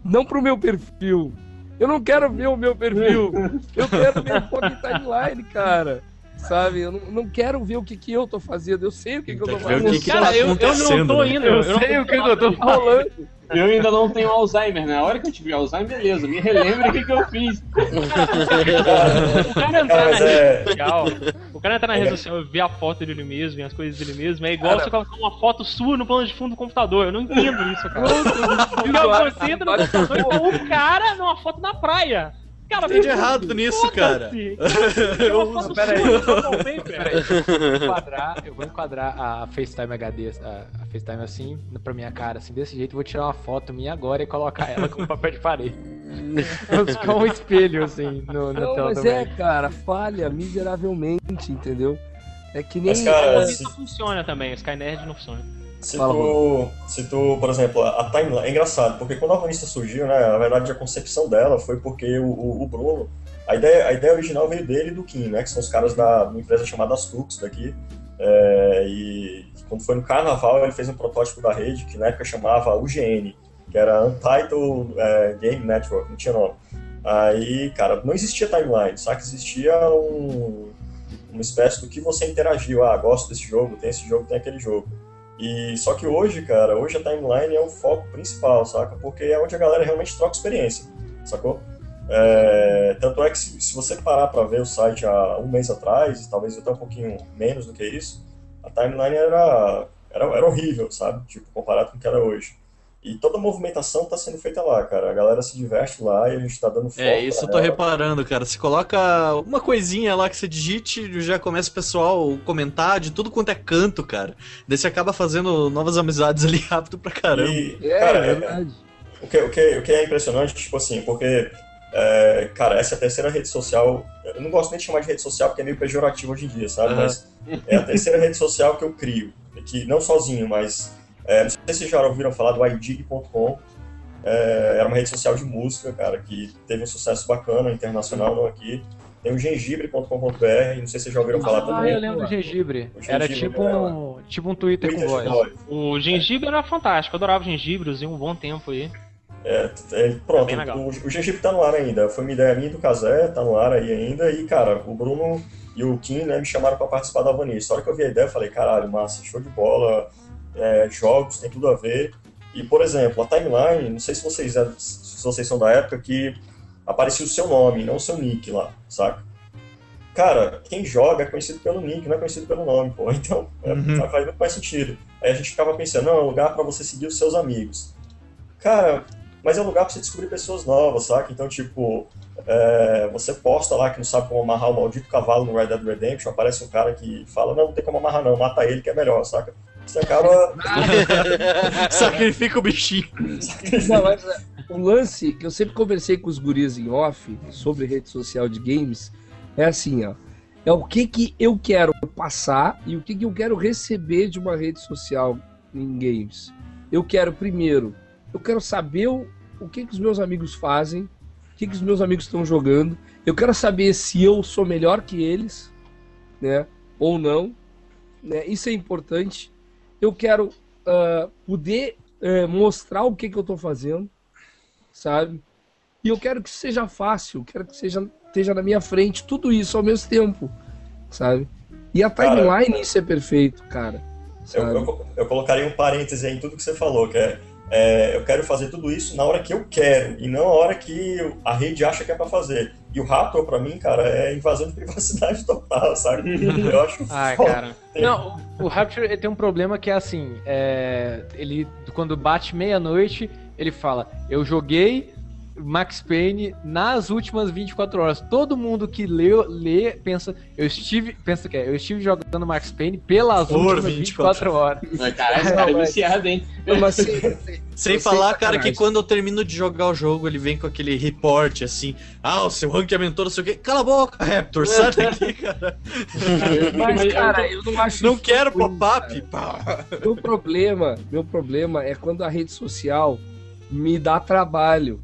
S4: Não pro meu perfil. Eu não quero ver o meu perfil. Eu quero ver o fucking timeline, cara. Sabe? Eu não, não quero ver o que, que eu tô fazendo. Eu sei o que, que eu tô fazendo.
S5: que que
S7: Cara,
S5: tá
S7: eu, eu não tô
S5: né?
S7: indo.
S2: Eu
S7: não
S2: sei o que eu tô
S4: Tá rolando.
S3: Eu ainda não tenho Alzheimer, né? A hora que eu tiver Alzheimer, beleza. Me relembre o que, que eu fiz.
S7: O cara entrar
S1: Cara,
S7: na
S1: mas
S7: rede
S1: é.
S7: social, o cara entrar na rede
S1: É.
S7: social e ver a foto dele mesmo, e as coisas dele mesmo, é igual
S4: Cara.
S7: você colocar uma foto sua no plano de fundo do computador. Eu não entendo isso, cara. E tá um. É sua no wallpaper.
S2: Peraí, eu vou enquadrar, eu vou enquadrar a FaceTime HD, a, a FaceTime assim, pra minha cara, assim, desse jeito, eu vou tirar uma foto minha agora e colocar ela com papel de parede. Vou ficar um espelho, assim, no, na
S4: Não,
S2: tela
S4: mas
S2: também.
S4: é, cara, falha miseravelmente, entendeu? É que nem.
S1: Mas, cara,
S7: Isso não funciona também, o Skynerd não funciona.
S1: Se tu, se tu, por exemplo, a timeline. É engraçado, porque quando a Alvanista surgiu, né? Na verdade, a concepção dela foi porque o, o, o Bruno. A ideia, a ideia original veio dele e do Kim, né? Que são os caras da uma empresa chamada Astux daqui. É, e quando foi no carnaval, ele fez um protótipo da rede que na época chamava UGN, que era Untitled é, Game Network, não tinha nome. Aí, cara, não existia timeline, só que existia um, uma espécie do que você interagiu. Ah, gosto desse jogo, tem esse jogo, tem aquele jogo. E só que hoje, cara, hoje a timeline é o foco principal, saca? Porque é onde a galera realmente troca experiência, sacou? É, tanto é que se, se você parar pra ver o site há um mês atrás, talvez até um pouquinho menos do que isso, a timeline era, era, era horrível, sabe? Tipo, comparado com o que era hoje. E toda a movimentação tá sendo feita lá, cara. A galera se diverte lá e a gente tá dando foco
S5: É, isso eu tô
S1: ela.
S5: reparando, cara. Você coloca uma coisinha lá que você digite, já começa o pessoal comentar de tudo quanto é canto, cara. Daí você acaba fazendo novas amizades ali rápido pra caramba.
S1: E,
S4: É,
S1: cara,
S4: é
S1: é-
S4: verdade.
S1: O que, o, que, o que é impressionante, tipo assim, porque, é, cara, essa é a terceira rede social. Eu não gosto nem de chamar de rede social porque é meio pejorativo hoje em dia, sabe?
S5: Aham.
S1: Mas é a terceira rede social que eu crio. Que não sozinho, mas. É, não sei se vocês já ouviram falar do idig.com. É, era uma rede social de música, cara, que teve um sucesso bacana, internacional, não aqui. Tem o gengibre.com.br, não sei se vocês já ouviram falar
S2: Ah,
S1: também.
S2: eu lembro do gengibre.
S1: O
S2: Era
S1: gengibre
S2: tipo
S1: era-
S2: um, tipo um Twitter com
S1: Twitter
S2: voz.
S7: O gengibre era fantástico, eu adorava gengibre, usei um bom tempo aí.
S1: É, é, pronto,
S7: legal.
S1: o, o Gengibre tá no ar ainda. Foi uma ideia minha do Casé, tá no ar aí ainda. E, cara, o Bruno e o Kim, né, me chamaram pra participar da Vanilla. A hora que eu vi a ideia, eu falei, caralho, massa, show de bola, é, jogos, tem tudo a ver. E, por exemplo, a timeline, não sei se vocês, é- se vocês são da época que aparecia o seu nome, não o seu nick lá, saca? Cara, quem joga é conhecido pelo nick, não é conhecido pelo nome, pô. Então, é,
S5: Uhum.
S1: faz muito mais sentido. Aí a gente ficava pensando, não, é um lugar pra você seguir os seus amigos. Cara, mas é um lugar pra você descobrir pessoas novas, saca? Então, tipo, é, você posta lá que não sabe como amarrar o maldito cavalo no Red Dead Redemption, aparece um cara que fala, não, não tem como amarrar não, mata ele que é melhor, saca? Você acaba...
S5: Sacrifica o bichinho.
S4: Não, mas é, o lance que eu sempre conversei com os guris em off sobre rede social de games é assim, ó. É o que que eu quero passar e o que que eu quero receber de uma rede social em games. Eu quero primeiro, eu quero saber o, o que que os meus amigos fazem, o que que os meus amigos estão jogando. Eu quero saber se eu sou melhor que eles, né? Ou não. Né? Isso é importante. Eu quero ah, poder é, mostrar o que, que eu tô fazendo, sabe? E eu quero que seja fácil, quero que seja esteja na minha frente, tudo isso ao mesmo tempo, sabe? E a
S1: Cara,
S4: timeline isso é perfeito, cara.
S1: Eu, eu, eu colocaria um parêntese aí em tudo que você falou, que é, é, eu quero fazer tudo isso na hora que eu quero, e não na hora que a rede acha que é pra fazer. E o Raptor, pra mim, cara, é invasão de privacidade total, sabe? Eu acho
S2: Ai,
S1: foda.
S2: cara. Não, o ele tem um problema que é assim, é, ele quando bate meia-noite, ele fala: "Eu joguei Max Payne nas últimas 24 horas". Todo mundo que lê, lê pensa: "Eu estive, pensa que é, eu estive jogando Max Payne pelas
S5: Por
S2: últimas
S5: 24
S2: 24 horas".
S3: Mas, Caralho, cara é viciado, hein?
S4: Mas assim,
S5: Sem falar, cara,
S4: sacanagem.
S5: que quando eu termino de jogar o jogo, ele vem com aquele reporte assim: ah, o seu rank aumentou, não sei o quê. Cala a boca, Raptor, sai daqui, cara.
S4: mas, cara, eu não acho
S5: Não quero pop-up. Pá.
S4: Meu problema, meu problema é quando a rede social me dá trabalho,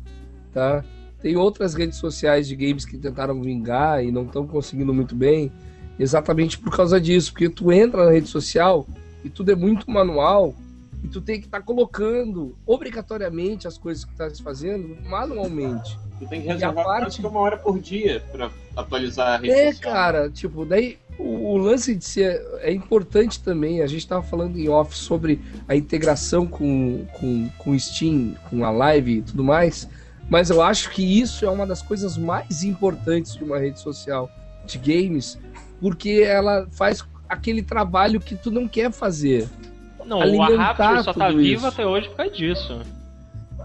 S4: tá? Tem outras redes sociais de games que tentaram vingar e não estão conseguindo muito bem, exatamente por causa disso, porque tu entra na rede social e tudo é muito manual e tu tem que estar colocando obrigatoriamente as coisas que tu tá fazendo manualmente.
S3: Tu tem que reservar
S4: parte-
S3: uma hora por dia pra atualizar a rede
S4: É,
S3: social.
S4: cara, tipo, daí o, o lance de ser é importante também. A gente tava falando em off sobre a integração com, com, com o Steam, com a live e tudo mais. Mas eu acho que isso é uma das coisas mais importantes de uma rede social de games, porque ela faz aquele trabalho que tu não quer fazer.
S7: Não, o
S4: alimentar
S7: Rapture só tá
S4: isso.
S7: até hoje por causa disso.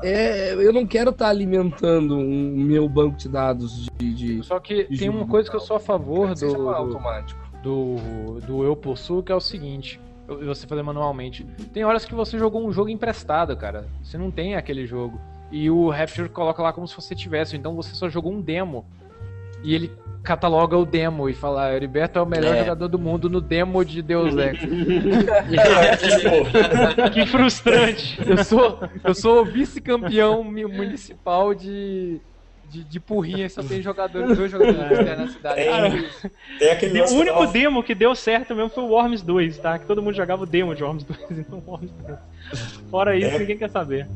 S4: É, eu não quero estar alimentando um meu banco de dados de. de
S2: Só que
S4: de
S2: tem uma coisa que eu sou a favor do, do,
S4: automático.
S2: do, do eu possuo, que é o seguinte. eu- Você fazer manualmente. Tem horas que você jogou um jogo emprestado, cara. Você não tem aquele jogo. E o Rapture coloca lá como se você tivesse. Então você só jogou um demo. E ele cataloga o demo e fala: Heriberto é o melhor
S5: É.
S2: jogador do mundo no demo de Deus Ex.
S7: Que frustrante.
S2: Eu sou, eu sou o vice-campeão municipal de, de, de porrinha. Só tem jogadores, dois jogadores de na cidade.
S1: Tem- tem aquele
S7: O único demo que deu certo mesmo foi o Worms 2, tá? Que todo mundo jogava o demo de Worms 2 e não o Worms 3. Fora isso,
S1: É.
S7: ninguém quer saber.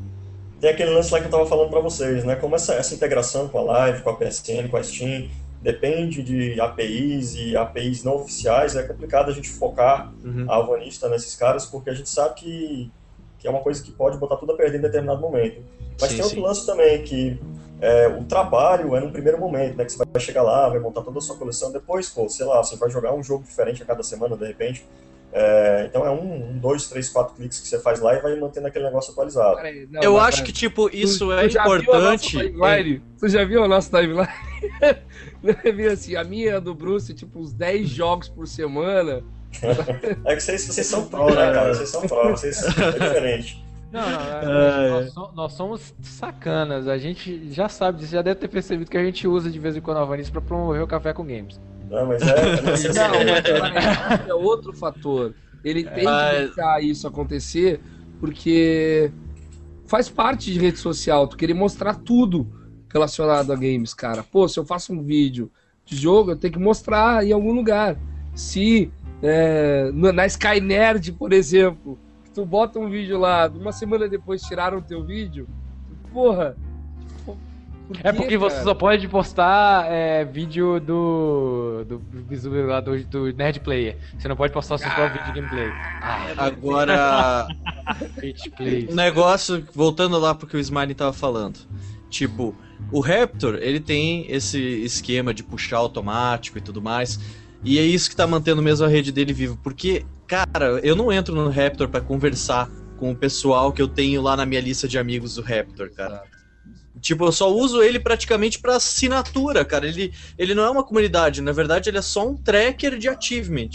S1: Tem aquele lance lá que eu tava falando pra vocês, né? Como essa, essa integração com a Live, com a PSN, com a Steam, depende de APIs e APIs não oficiais, é complicado a gente focar
S5: Uhum.
S1: a alvanista nesses caras, porque a gente sabe que, que é uma coisa que pode botar tudo a perder em determinado momento. Mas
S5: Sim,
S1: tem outro
S5: sim.
S1: lance também, que é, o trabalho é no primeiro momento, né? Que você vai chegar lá, vai montar toda a sua coleção, depois, pô, sei lá, você vai jogar um jogo diferente a cada semana, de repente. É, então é um, um, dois, três, quatro cliques que você faz lá e vai mantendo aquele negócio atualizado.
S4: Peraí, não,
S5: Eu
S4: mas,
S5: acho
S4: cara,
S5: que, tipo, isso
S4: tu-
S5: é
S4: tu já viu a
S5: importante.
S4: timeline? Tu já viu a nossa timeline? Eu vi assim, a minha a do Bruce, tipo, uns 10 jogos por semana.
S1: É que vocês, vocês são pró, né, cara? Vocês são pró, vocês é diferente.
S2: Não, não, é-
S5: É,
S2: nós, nós somos sacanas. A gente já sabe disso, já deve ter percebido que a gente usa de vez em quando a Vanice pra promover o café com games.
S1: Não, mas é, é
S4: Não, é outro fator. Ele tem que
S5: Mas-
S4: deixar isso acontecer porque faz parte de rede social, tu querer mostrar tudo relacionado a games, cara. Pô, se eu faço um vídeo de jogo, eu tenho que mostrar em algum lugar. Se é, na Sky Nerd, por exemplo, tu bota um vídeo lá, uma semana depois tiraram o teu vídeo, porra. por
S2: É
S4: quê,
S2: porque você
S4: cara?
S2: só pode postar é, vídeo do. do, do, lá do, do Nerd Player. Você não pode postar seu próprio vídeo de gameplay. Ah,
S5: Agora, o negócio, voltando lá pro que o Smiley tava falando. Tipo, o Raptor, ele tem esse esquema de puxar automático e tudo mais. E é isso que tá mantendo mesmo a rede dele viva. Porque, cara, eu não entro no Raptor para conversar com o pessoal que eu tenho lá na minha lista de amigos do Raptor, cara. Tipo, eu só uso ele praticamente pra assinatura, cara. Ele, ele não é uma comunidade, na verdade, ele é só um tracker de achievement.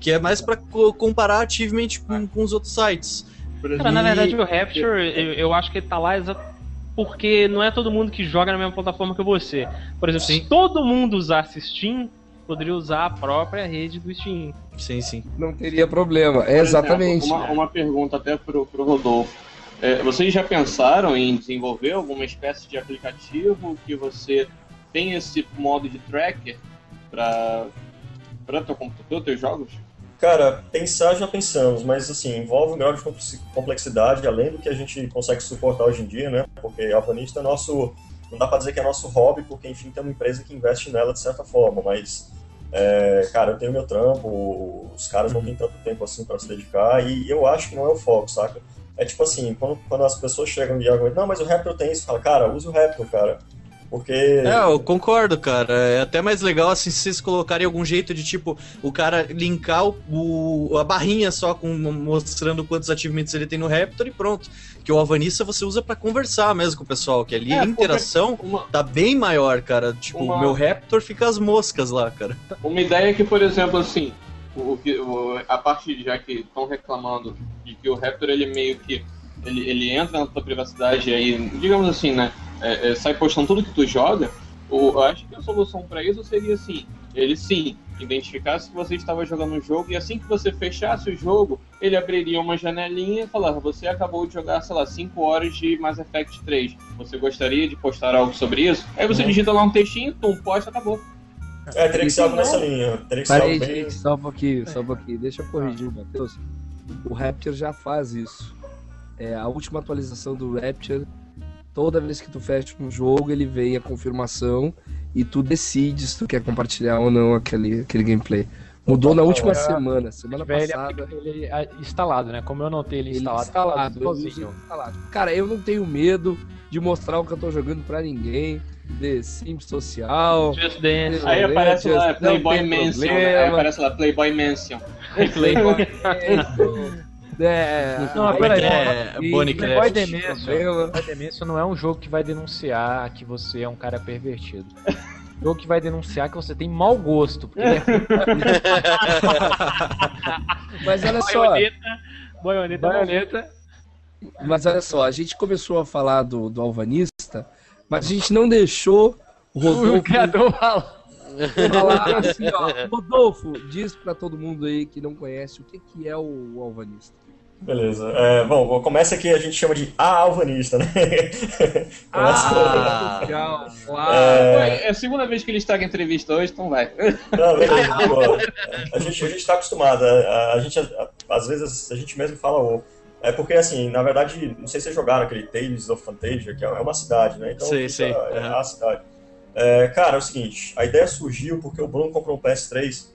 S5: Que é mais pra co- comparar achievement com, com os outros sites.
S7: Cara, na verdade, o Rapture, eu, eu acho que ele tá lá porque não é todo mundo que joga na mesma plataforma que você. Por exemplo, se todo mundo usasse Steam, poderia usar a própria rede do Steam.
S5: Sim, sim.
S4: Não teria problema. É exatamente.
S3: exemplo, uma, uma pergunta até pro, pro Rodolfo. É, vocês já pensaram em desenvolver alguma espécie de aplicativo que você tem esse modo de tracker para para teu computador, teus jogos?
S1: Cara, pensar já pensamos, mas assim, envolve um grau de complexi- complexidade além do que a gente consegue suportar hoje em dia, né? Porque Alvanista é nosso. Não dá pra dizer que é nosso hobby, porque enfim tem uma empresa que investe nela de certa forma, mas. É, cara, eu tenho meu trampo, os caras não têm tanto tempo assim pra se dedicar, e eu acho que não é o foco, saca? É tipo assim, quando, quando as pessoas chegam e argumentam, não, mas o Raptor tem isso, fala, cara, use o Raptor, cara. Porque.
S5: É, eu concordo, cara. É até mais legal assim se vocês colocarem algum jeito de tipo o cara linkar o, o- a barrinha só com mostrando quantos achievements ele tem no Raptor e pronto. Que o Alvanista você usa pra conversar mesmo com o pessoal, que ali
S3: É,
S5: a interação
S3: Uma,
S5: tá bem maior, cara. Tipo,
S3: Uma-
S5: o meu Raptor fica as moscas lá, cara.
S3: uma ideia que, por exemplo, assim, o, o- a parte já que estão reclamando de que o Raptor ele meio que ele, ele entra na tua privacidade e aí, digamos assim, né, é, é, sai postando tudo que tu joga. O, eu acho que a solução para isso seria assim, ele sim identificasse que você estava jogando um jogo e assim que você fechasse o jogo, ele abriria uma janelinha e falava, você acabou de jogar, sei lá, 5 horas de Mass Effect 3. Você gostaria de postar algo sobre isso? Aí você
S1: Uhum.
S3: digita lá um textinho, tum, posta, acabou.
S1: É, teria que ser algo nessa linha. Teria que ser
S4: Parei,
S1: algo bem.
S4: gente, só um pouquinho, só um pouquinho. Deixa eu corrigir, Matheus. O Rapture já faz isso. É, a última atualização do Rapture, toda vez que tu fecha um jogo, ele vem a confirmação e tu decide se tu quer compartilhar ou não aquele, aquele gameplay. Mudou na última
S2: É,
S4: semana, semana
S2: tiver ele,
S4: passada.
S2: ele é instalado, né? Como eu não tenho ele
S4: Ele
S2: instalado,
S4: instalado, eu uso
S2: sozinho.
S4: ele instalado. Cara, eu não tenho medo de mostrar o que eu tô jogando pra ninguém. The Sims social.
S7: Just Dance.
S3: Aí aparece lá Playboy Mansion, né? Aí aparece lá Playboy Mansion.
S4: Playboy. é,
S2: Não,
S4: aí
S2: peraí,
S5: é.
S2: Dementia.
S4: problema.
S2: Playboy Dementia não é um jogo que vai denunciar que você é um cara pervertido. Um jogo que vai denunciar que você tem mau gosto. Porque ele é
S4: Mas olha só,
S7: Baioneta. Baioneta.
S2: baioneta.
S4: mas olha só, a gente começou a falar do, do Alvanista, mas a gente não deixou o
S2: O
S4: Rodolfo
S2: criador fala.
S4: falar assim, ó. Rodolfo, diz pra todo mundo aí que não conhece o que, que é o Alvanista.
S1: Beleza. É, bom, começa aqui, a gente chama de a alvanista, né? Começa-
S4: Ah, legal, claro.
S1: É,
S3: É a segunda vez que ele estraga a entrevista hoje, então vai.
S1: Não, beleza, boa. A gente, a gente tá acostumado. A, a gente, a- às vezes, a gente mesmo fala o. É porque, assim, na verdade, não sei se vocês jogaram aquele Tales of Fantasia, que é uma cidade, né? Então, fica-
S5: sei.
S1: É
S5: Aham.
S1: a cidade. É, cara, é o seguinte, a ideia surgiu porque o Bruno comprou um PS3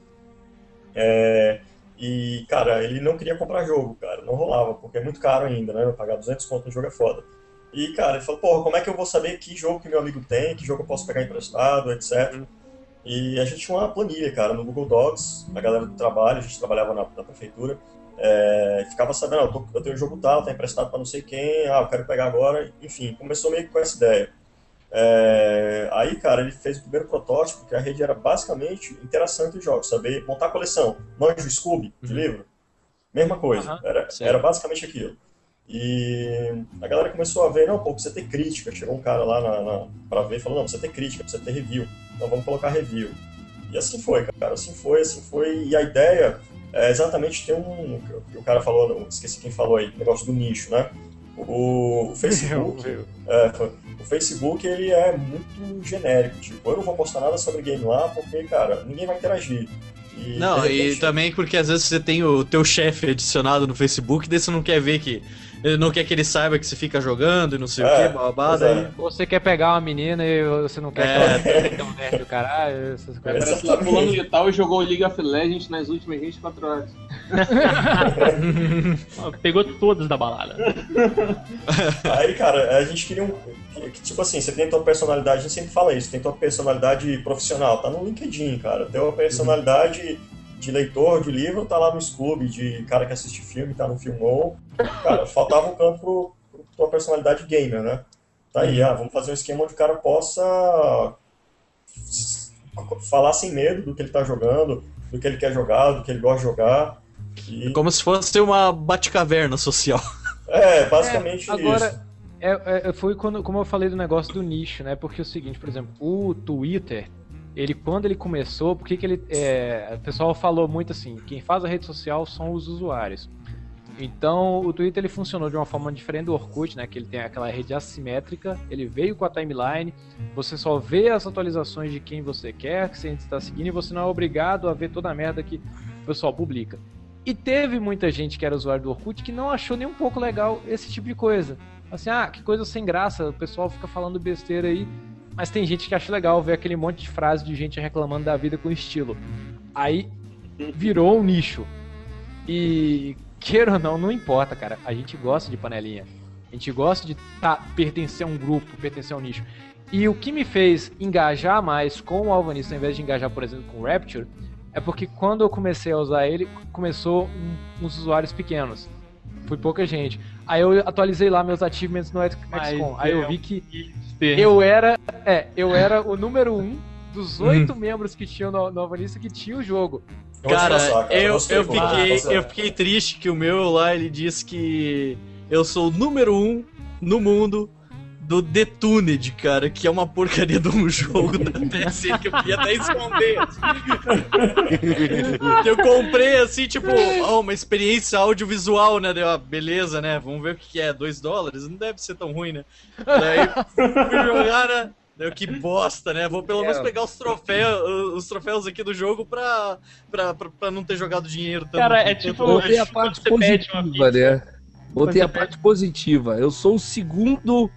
S1: é, e, cara, ele não queria comprar jogo, cara, não rolava, porque é muito caro ainda, né? Pagar 200 conto no jogo é foda. E, cara, ele falou, porra, como é que eu vou saber que jogo que meu amigo tem, que jogo eu posso pegar emprestado, etc. E a gente tinha uma planilha, cara, no Google Docs, a galera do trabalho, a gente trabalhava na, na prefeitura, é, ficava sabendo, ah, eu, tô- eu tenho um jogo tal, tá emprestado pra não sei quem, ah, eu quero pegar agora, enfim, começou meio que com essa ideia. É, aí, cara, ele fez o primeiro protótipo, que a rede era basicamente interação entre os jogos, saber montar coleção, manjo Scooby de livro, mesma coisa,
S2: Aham,
S1: era,
S5: sim.
S1: era basicamente aquilo. E a galera começou a ver, não, pô, precisa ter crítica. Chegou um cara lá na, na, pra ver e falou, não, precisa ter crítica, precisa ter review. Então vamos colocar review. E assim foi, cara, assim foi, assim foi. E a ideia é exatamente ter um. O cara falou, não, esqueci quem falou aí, negócio do nicho, né? O, o Facebook. é, foi- o Facebook ele é muito genérico, tipo, eu não vou postar nada sobre game lá porque, cara, ninguém vai interagir. E,
S5: Não,
S1: de
S5: e
S1: repente,
S5: também porque às vezes você tem o teu chefe adicionado no Facebook, daí você não quer ver que. Não quer que ele saiba que você fica jogando e não sei
S1: É,
S5: o que, daí.
S1: é.
S2: Você quer pegar uma menina e você não quer
S5: É.
S2: que ela tenha um nerd do caralho, essas coisas.
S3: aparece lá, fulano de tal e jogou League of Legends nas últimas 24 horas.
S7: Pegou todas da balada.
S1: Aí, cara, a gente queria um. Tipo assim, você tem tua personalidade, a gente sempre fala isso, tem tua personalidade profissional, tá no LinkedIn, cara. Tem uma personalidade de leitor de livro, tá lá no Scooby, de cara que assiste filme, tá no Filmou. Cara, faltava um campo pro, pro tua personalidade gamer, né? Tá aí, ah, vamos fazer um esquema onde o cara possa falar sem medo do que ele tá jogando, do que ele quer jogar, do que ele gosta de jogar. E,
S5: Como se fosse uma bate-caverna social.
S1: é, basicamente isso.
S2: Agora, é, é, foi quando, como eu falei do negócio do nicho, né? Porque é o seguinte, por exemplo, o Twitter, ele quando ele começou, porque que ele. É, o pessoal falou muito assim, quem faz a rede social são os usuários. Então o Twitter ele funcionou de uma forma diferente do Orkut, né? Que ele tem aquela rede assimétrica, ele veio com a timeline, você só vê as atualizações de quem você quer, que você está seguindo, e você não é obrigado a ver toda a merda que o pessoal publica. E teve muita gente que era usuário do Orkut que não achou nem um pouco legal esse tipo de coisa. Assim, ah, que coisa sem graça, o pessoal fica falando besteira aí. Mas tem gente que acha legal ver aquele monte de frase de gente reclamando da vida com estilo. Aí virou um nicho. E queira ou não, não importa, cara. A gente gosta de panelinha. A gente gosta de tá, pertencer a um grupo, pertencer a um nicho. E o que me fez engajar mais com o Alvanista, ao invés de engajar, por exemplo, com o Rapture, é porque quando eu comecei a usar ele, começou um, uns usuários pequenos. Foi pouca gente. Aí eu atualizei lá meus achievements no XCOM. Aí eu vi que eu era, é, eu era o número um dos oito membros que tinham no, no Alvanista que tinha o jogo.
S5: Cara,
S1: passar, cara,
S5: eu, eu, fiquei,
S1: passar.
S5: eu fiquei triste que o meu lá, ele disse que eu sou o número um no mundo do Detuned, cara, que é uma porcaria de um jogo da PSN que eu queria até esconder. eu comprei assim, tipo, uma experiência audiovisual, né? Deu, ah, beleza, né? Vamos ver o que é, 2 dólares? Não deve ser tão ruim, né? Daí fui jogar, né? Que bosta, né? Vou pelo menos
S4: É.
S5: pegar os troféus, os troféus aqui do jogo pra, pra, pra, pra não ter jogado dinheiro tanto.
S7: Cara, é tipo-
S4: Ou tem a parte
S7: você pede uma
S4: positiva, né? Ou
S7: Quando
S4: tem a parte positiva. Eu sou o segundo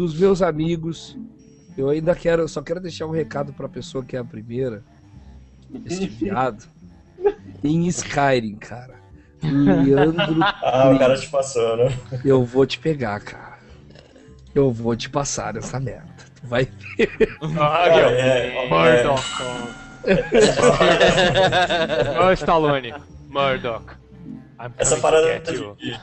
S4: dos meus amigos. Eu ainda quero, só quero deixar um recado pra pessoa que é a primeira. Esse viado. Em Skyrim, cara. Leandro,
S1: Ah, o cara te passando.
S4: eu vou te pegar, cara. Eu vou te passar essa merda. Tu vai
S1: Cara, é, é,
S2: Murdoch. Ô, Stallone. Murdoch. I'm
S1: Essa parada
S2: you.
S1: de-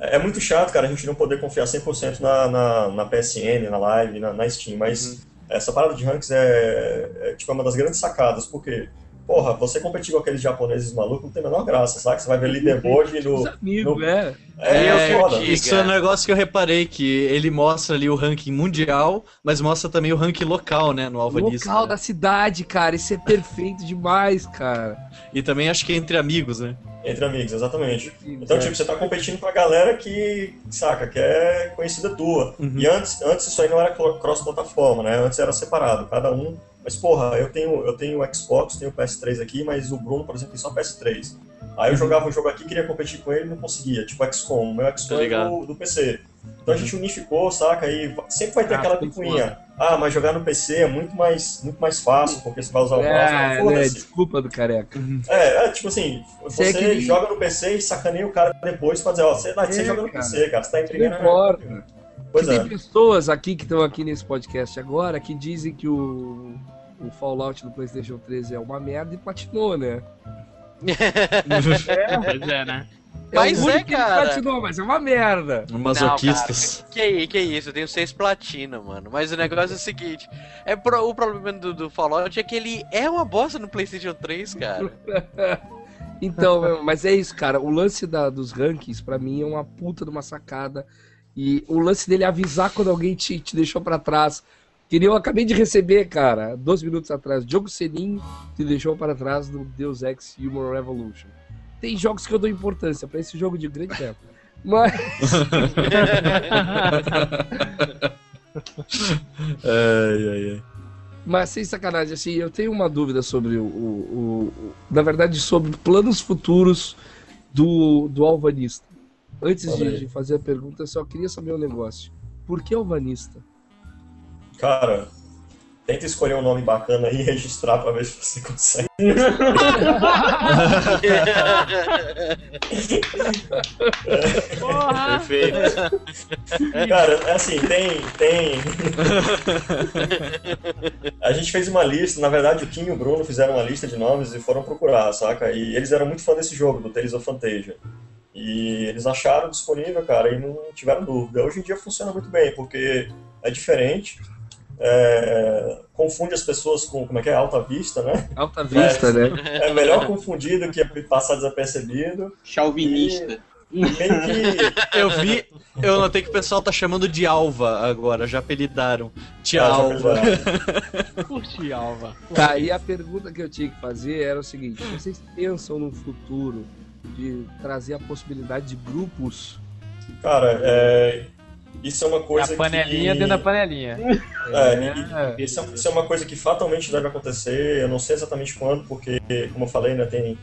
S1: é, muito chato, cara, a gente não poder confiar 100% na, na, na PSN, na Live, na, na Steam, mas essa parada de ranks é, é, tipo, é uma das grandes sacadas, porque, porra, você competir com aqueles japoneses malucos não tem a menor graça, sabe? Você vai ver leaderboard
S4: os
S1: no...
S4: amigos,
S1: no-? É, é
S6: digo.
S5: Isso é um negócio que eu reparei, que ele mostra ali o ranking mundial, mas mostra também o ranking local, né, no Alvanista.
S4: Local
S5: né?
S4: da cidade, cara. Isso é perfeito demais, cara.
S5: E também acho que é entre amigos, né?
S1: Entre amigos, exatamente. Então, tipo, você tá competindo com a galera que, saca, que é conhecida tua.
S5: Uhum.
S1: E antes, antes isso aí não era cro- cross-plataforma, né? Antes era separado, cada um. Mas, porra, eu tenho, eu tenho o Xbox, tenho o PS3 aqui, mas o Bruno, por exemplo, tem só o PS3. Aí eu jogava um jogo aqui, queria competir com ele e não conseguia. Tipo, XCOM. O meu XCOM
S5: Tá
S1: é do, do PC. Então a gente unificou, saca? E sempre vai ter
S4: Ah,
S1: aquela picuinha. Ah, mas jogar no PC é muito mais, muito mais fácil, porque você vai usar o mouse.
S4: É,
S1: Não,
S4: né? Desculpa do careca.
S1: É, é, tipo assim,
S4: Você
S1: você
S4: é que
S1: joga no PC e sacaneia o cara depois pra dizer, ó, você, você
S4: É,
S1: joga no
S4: cara.
S1: PC, cara, você tá
S4: Não
S1: entregando.
S4: importa.
S1: Pois
S4: tem
S1: é.
S4: pessoas aqui que estão aqui nesse podcast agora que dizem que o, o Fallout do PlayStation 3 é uma merda e platinou, né?
S7: Pois é, né?
S6: Mas é,
S4: que ele
S6: cara.
S4: platinou, mas é uma merda.
S5: Masoquistas.
S6: Que, que isso, eu tenho seis platina, mano. Mas o negócio é o seguinte: é pro- o problema do, do Fallout é que ele é uma bosta no PlayStation 3, cara.
S4: Então, mas é isso, cara. O lance da- dos rankings, pra mim, é uma puta de uma sacada. E o lance dele é avisar quando alguém te, te deixou pra trás. Que nem eu acabei de receber, cara, dois minutos atrás. Diogo Senin te deixou para trás no Deus Ex Human Revolution. Tem jogos que eu dou importância pra esse jogo de grande tempo. Mas.
S5: Ai, ai, ai.
S4: Mas sem sacanagem, assim, eu tenho uma dúvida sobre o. o- o- na verdade, sobre planos futuros do, do alvanista. Antes de, de fazer a pergunta, eu só queria saber um negócio. Por que alvanista?
S1: Cara, tenta escolher um nome bacana aí e registrar pra ver se você consegue.
S7: Porra!
S5: Perfeito.
S1: Cara, é assim, tem. tem... A gente fez uma lista, na verdade o Kim e o Bruno fizeram uma lista de nomes e foram procurar, saca? E eles eram muito fã desse jogo, do Tales of Fantasia. E eles acharam disponível, cara, e não tiveram dúvida. Hoje em dia funciona muito bem, porque é diferente, é, confunde as pessoas com, como é que é, alta vista, né?
S4: Alta vista, né?
S1: É melhor confundir do que passar desapercebido.
S3: Chauvinista.
S1: Meio que
S5: Eu vi, eu notei que o pessoal tá chamando de Alva agora, já apelidaram. Tia
S1: Ah, já
S5: Alva.
S7: Curti, Alva.
S4: Tá, e a pergunta que eu tinha que fazer era o seguinte: vocês pensam no futuro de trazer a possibilidade de grupos?
S1: Cara, é, isso é uma
S2: A
S1: coisa
S2: panelinha
S1: que...
S2: dentro da panelinha.
S1: É, e- e- isso, é, isso é uma coisa que fatalmente deve acontecer. Eu não sei exatamente quando, porque, como eu falei, né, tem,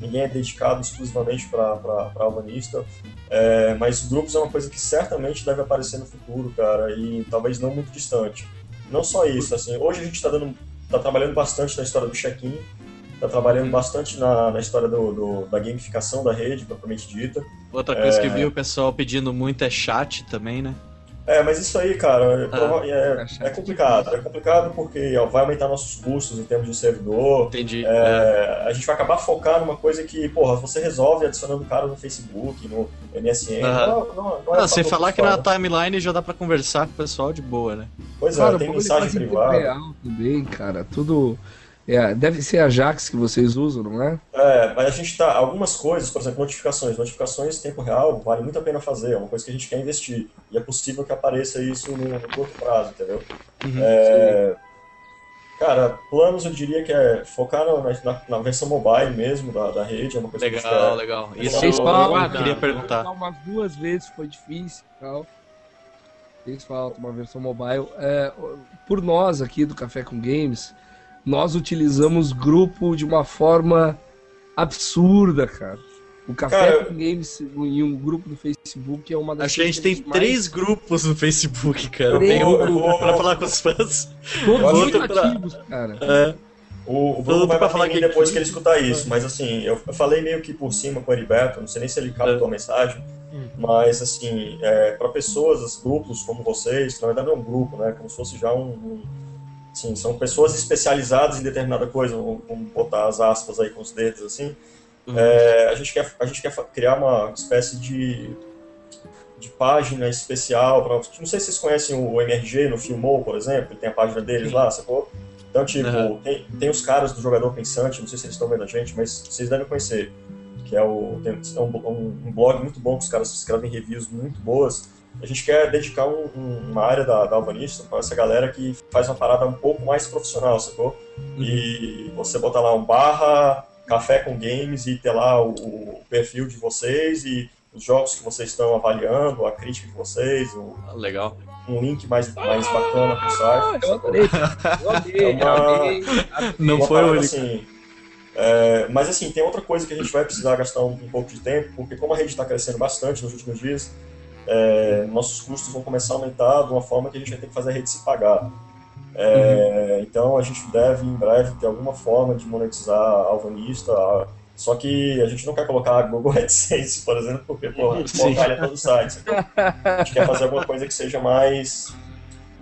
S1: ninguém é dedicado exclusivamente para albanista. É, mas grupos é uma coisa que certamente deve aparecer no futuro, cara, e talvez não muito distante. Não só isso, assim, hoje a gente está dando, tá trabalhando bastante na história do check-in, está trabalhando bastante na, na história do, do- da gamificação da rede, propriamente dita.
S5: Outra coisa que eu vi o pessoal pedindo muito é chat também, né?
S1: É, mas isso aí, cara, é, prova- é-
S4: Acho
S1: é complicado. É complicado porque ó, vai aumentar nossos custos em termos de servidor.
S5: Entendi.
S1: É, a gente vai acabar focando numa coisa que, porra, você resolve adicionando o cara no Facebook, no MSN.
S5: Aham.
S1: Não, não, não é
S5: Ah, você
S1: fator
S5: falar que na
S1: principal.
S5: timeline já dá pra conversar com o pessoal de boa, né?
S1: Pois é,
S4: Cara,
S1: tem mensagem privada.
S4: real também, cara. Tudo. É, deve ser a Jax que vocês usam, não é?
S1: É, mas a gente tá. Algumas coisas, por exemplo, notificações. Notificações em tempo real vale muito a pena fazer, é uma coisa que a gente quer investir. E é possível que apareça isso no, no curto prazo, entendeu? É, cara, planos eu diria que é focar na, na- na versão mobile mesmo da, da rede, é uma coisa que a gente
S5: Legal,
S1: quer.
S5: legal.
S1: Vocês
S5: Isso eu
S4: falam,
S5: queria
S4: cara.
S5: perguntar.
S4: Umas duas vezes foi difícil e tal. Fez falta uma versão mobile. É, por nós aqui do Café com Games, nós utilizamos grupo de uma forma absurda, cara. O Café
S1: Cara,
S4: com Games em um grupo do Facebook é uma das
S5: Acho que a gente tem
S4: mais-
S5: três grupos no Facebook, cara.
S4: Três
S5: Tem um
S1: grupos.
S5: pra falar com os fãs.
S4: Todos muito
S5: pra-
S4: ativos, cara.
S5: É.
S1: O, o Bruno vai
S5: falar que-
S1: depois que ele escutar isso, mas assim, eu, falei meio que por cima com o Heriberto, não sei nem se ele captou a mensagem, mas assim, é, para pessoas, os grupos como vocês, que na verdade não é um grupo, né, como se fosse já um, um assim, são pessoas especializadas em determinada coisa, vamos botar as aspas aí com os dedos assim, é, a gente quer, a gente quer criar uma espécie de de página especial para não sei se vocês conhecem o MRG no Filmou, por exemplo, tem a página deles lá, sacou? Então, tipo,
S5: Aham.
S1: tem, tem os caras do Jogador Pensante, não sei se eles estão vendo a gente, mas vocês devem conhecer. Que é, o, tem, é um, um- um blog muito bom, que os caras escrevem reviews muito boas. A gente quer dedicar um- um- uma área da, da Albanista para essa galera que faz uma parada um pouco mais profissional, sacou? E você botar lá um barra café com games e ter lá o, o perfil de vocês e os jogos que vocês estão avaliando, a crítica de vocês, o-
S5: Legal.
S1: um link mais, mais bacana pro site.
S4: Eu adorei. Eu amei,
S1: É uma-
S4: amei.
S5: Não
S1: Uma
S5: foi o
S1: parada
S5: único.
S1: assim, é, mas assim, tem outra coisa que a gente vai precisar gastar um, um pouco de tempo, porque como a rede está crescendo bastante nos últimos dias, é, nossos custos vão começar a aumentar de uma forma que a gente vai ter que fazer a rede se pagar. É, Então a gente deve em breve ter alguma forma de monetizar a Alvanista, a- só que a gente não quer colocar a Google AdSense, por exemplo, porque porra, porcaria todo o site. A gente quer fazer alguma coisa que seja mais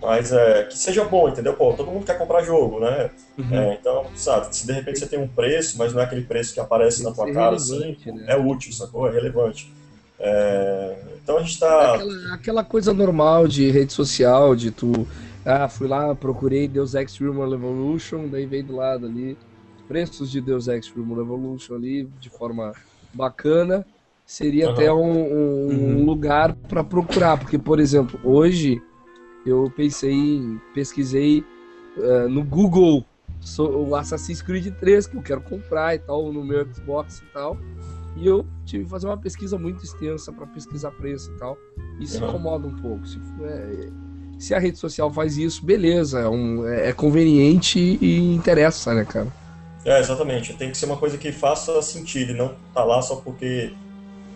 S1: mas é, que seja bom, entendeu? Pô, todo mundo quer comprar jogo, né?
S5: Uhum.
S1: É, então, sabe, se de repente você tem um preço, mas não é aquele preço que aparece na tua
S4: ser
S1: cara, assim,
S4: né?
S1: é útil, sacou? É relevante. É, então a gente tá.
S4: Aquela, aquela coisa normal de rede social, de tu. Ah, fui lá, procurei Deus Ex Human Revolution, daí veio do lado ali preços de Deus Ex Human Revolution ali de forma bacana. Seria
S1: Aham.
S4: até um, um- um lugar para procurar, porque, por exemplo, hoje eu pensei, em- pesquisei ah, no Google so- o Assassin's Creed 3 que eu quero comprar e tal, no meu Xbox e tal. E eu tive que fazer uma pesquisa muito extensa para pesquisar preço e tal. Isso
S1: Uhum.
S4: incomoda um pouco. Se, é, se a rede social faz isso, beleza, é, um- é conveniente e interessa, né, cara?
S1: É, exatamente. Tem que ser uma coisa que faça sentido e não tá lá só porque.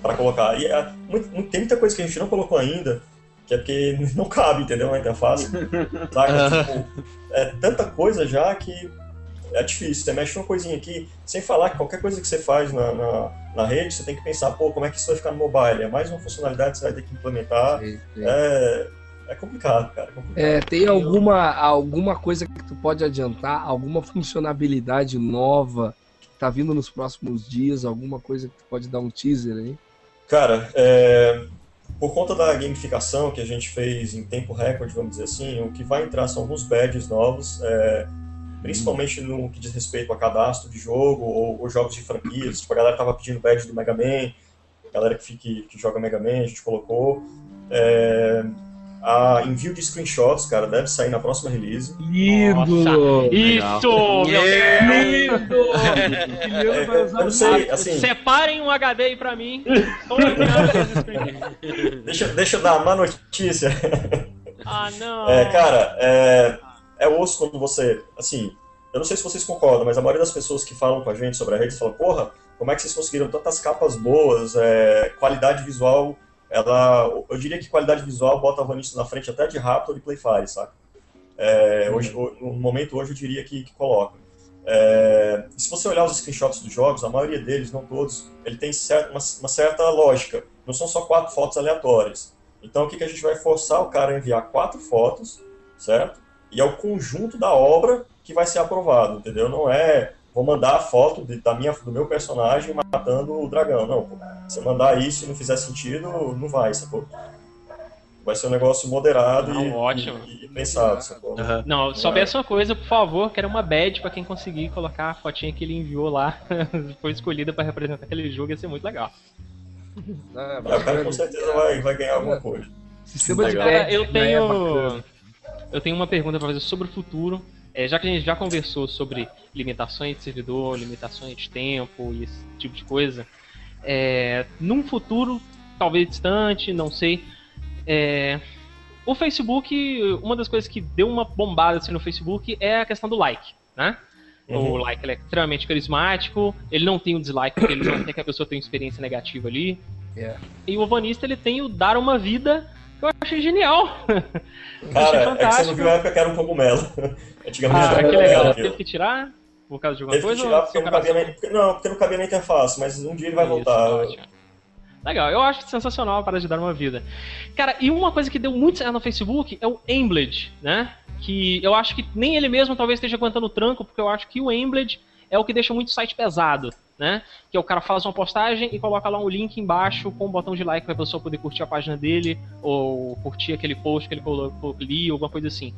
S1: para colocar. E é, muito- muito- tem muita coisa que a gente não colocou ainda, que é porque não cabe, entendeu? Na interface. Saca? tipo, é tanta coisa já que é difícil. Você mexe uma coisinha aqui, sem falar que qualquer coisa que você faz na, na, na rede, você tem que pensar, pô, como é que isso vai ficar no mobile? É mais uma funcionalidade que você vai ter que implementar.
S4: Sim, sim.
S1: É, é complicado, cara. É complicado.
S4: É, tem alguma, alguma coisa que tu pode adiantar? Alguma funcionalidade nova que tá vindo nos próximos dias? Alguma coisa que tu pode dar um teaser aí?
S1: Cara, é, por conta da gamificação que a gente fez em tempo recorde, vamos dizer assim, o que vai entrar são alguns badges novos, é, principalmente no que diz respeito a cadastro de jogo ou, ou jogos de franquias. Tipo, a galera tava pedindo badge do Mega Man, a galera que, fique, que joga Mega Man, a gente colocou. É, a envio de screenshots, cara, deve sair na próxima release.
S4: Lindo!
S7: Isso, meu
S4: Lindo!
S1: É, eu não sei, assim,
S7: Separem um HD aí pra mim.
S1: Deixa, deixa eu dar uma má notícia.
S7: Ah, não.
S1: É, cara, é, é osso quando você. Assim, eu não sei se vocês concordam, mas a maioria das pessoas que falam com a gente sobre a rede fala: porra, como é que vocês conseguiram tantas capas boas, é, qualidade visual. Ela, eu diria que qualidade visual bota a Vanilla na frente até de Raptor e Playfire, saca? É, hoje, no momento hoje eu diria que, que coloca. É, se você olhar os screenshots dos jogos, a maioria deles, não todos, ele tem cer- uma, uma certa lógica. Não são só quatro fotos aleatórias. Então o que, que a gente vai forçar o cara a enviar quatro fotos, certo? E é o conjunto da obra que vai ser aprovado, entendeu? Não é vou mandar a foto de- da minha, do meu personagem matando o dragão. Não, pô. Se eu mandar isso e não fizer sentido, não vai, sacou? Vai ser um negócio moderado
S7: Não,
S1: e,
S7: ótimo.
S1: e- e pensado, sacou?
S5: Aham.
S7: Não, só peço uma coisa, por favor, quero uma badge pra quem conseguir colocar a fotinha que ele enviou lá. Foi escolhida pra representar aquele jogo, ia ser muito legal.
S4: Ah,
S1: É, o cara com certeza vai, vai ganhar alguma coisa.
S4: Sistema de badge
S7: eu
S4: é bacana.
S7: tenho. Eu tenho uma pergunta pra fazer sobre o futuro. É, já que a gente já conversou sobre limitações de servidor, limitações de tempo e esse tipo de coisa, é, num futuro, talvez distante, não sei, é, o Facebook, uma das coisas que deu uma bombada assim, no Facebook é a questão do like, né? O
S1: Uhum.
S7: like ele é extremamente carismático, ele não tem o dislike porque ele não quer que a pessoa tenha experiência negativa ali.
S4: É.
S7: E o Vanista ele tem o dar uma vida eu achei genial. achei
S1: Cara, é que você não viu a época que era um cogumelo. Antigamente
S7: Ah,
S1: era
S7: que legal. Teve que tirar por causa de alguma
S1: Teve que
S7: coisa?
S1: tirar
S7: ou
S1: porque não, cabia na, porque, não, porque não cabia na interface, mas um dia ele vai
S7: Isso,
S1: voltar.
S7: ótimo. Legal, eu acho sensacional para de dar uma vida. Cara, e uma coisa que deu muito certo no Facebook é o Embled, né? Que eu acho que nem ele mesmo talvez esteja aguentando o tranco, porque eu acho que o Embled é o que deixa muito site pesado, né? Que é o cara faz uma postagem e coloca lá um link embaixo com um botão de like para a pessoa poder curtir a página dele ou curtir aquele post que ele colocou ali, alguma coisa assim.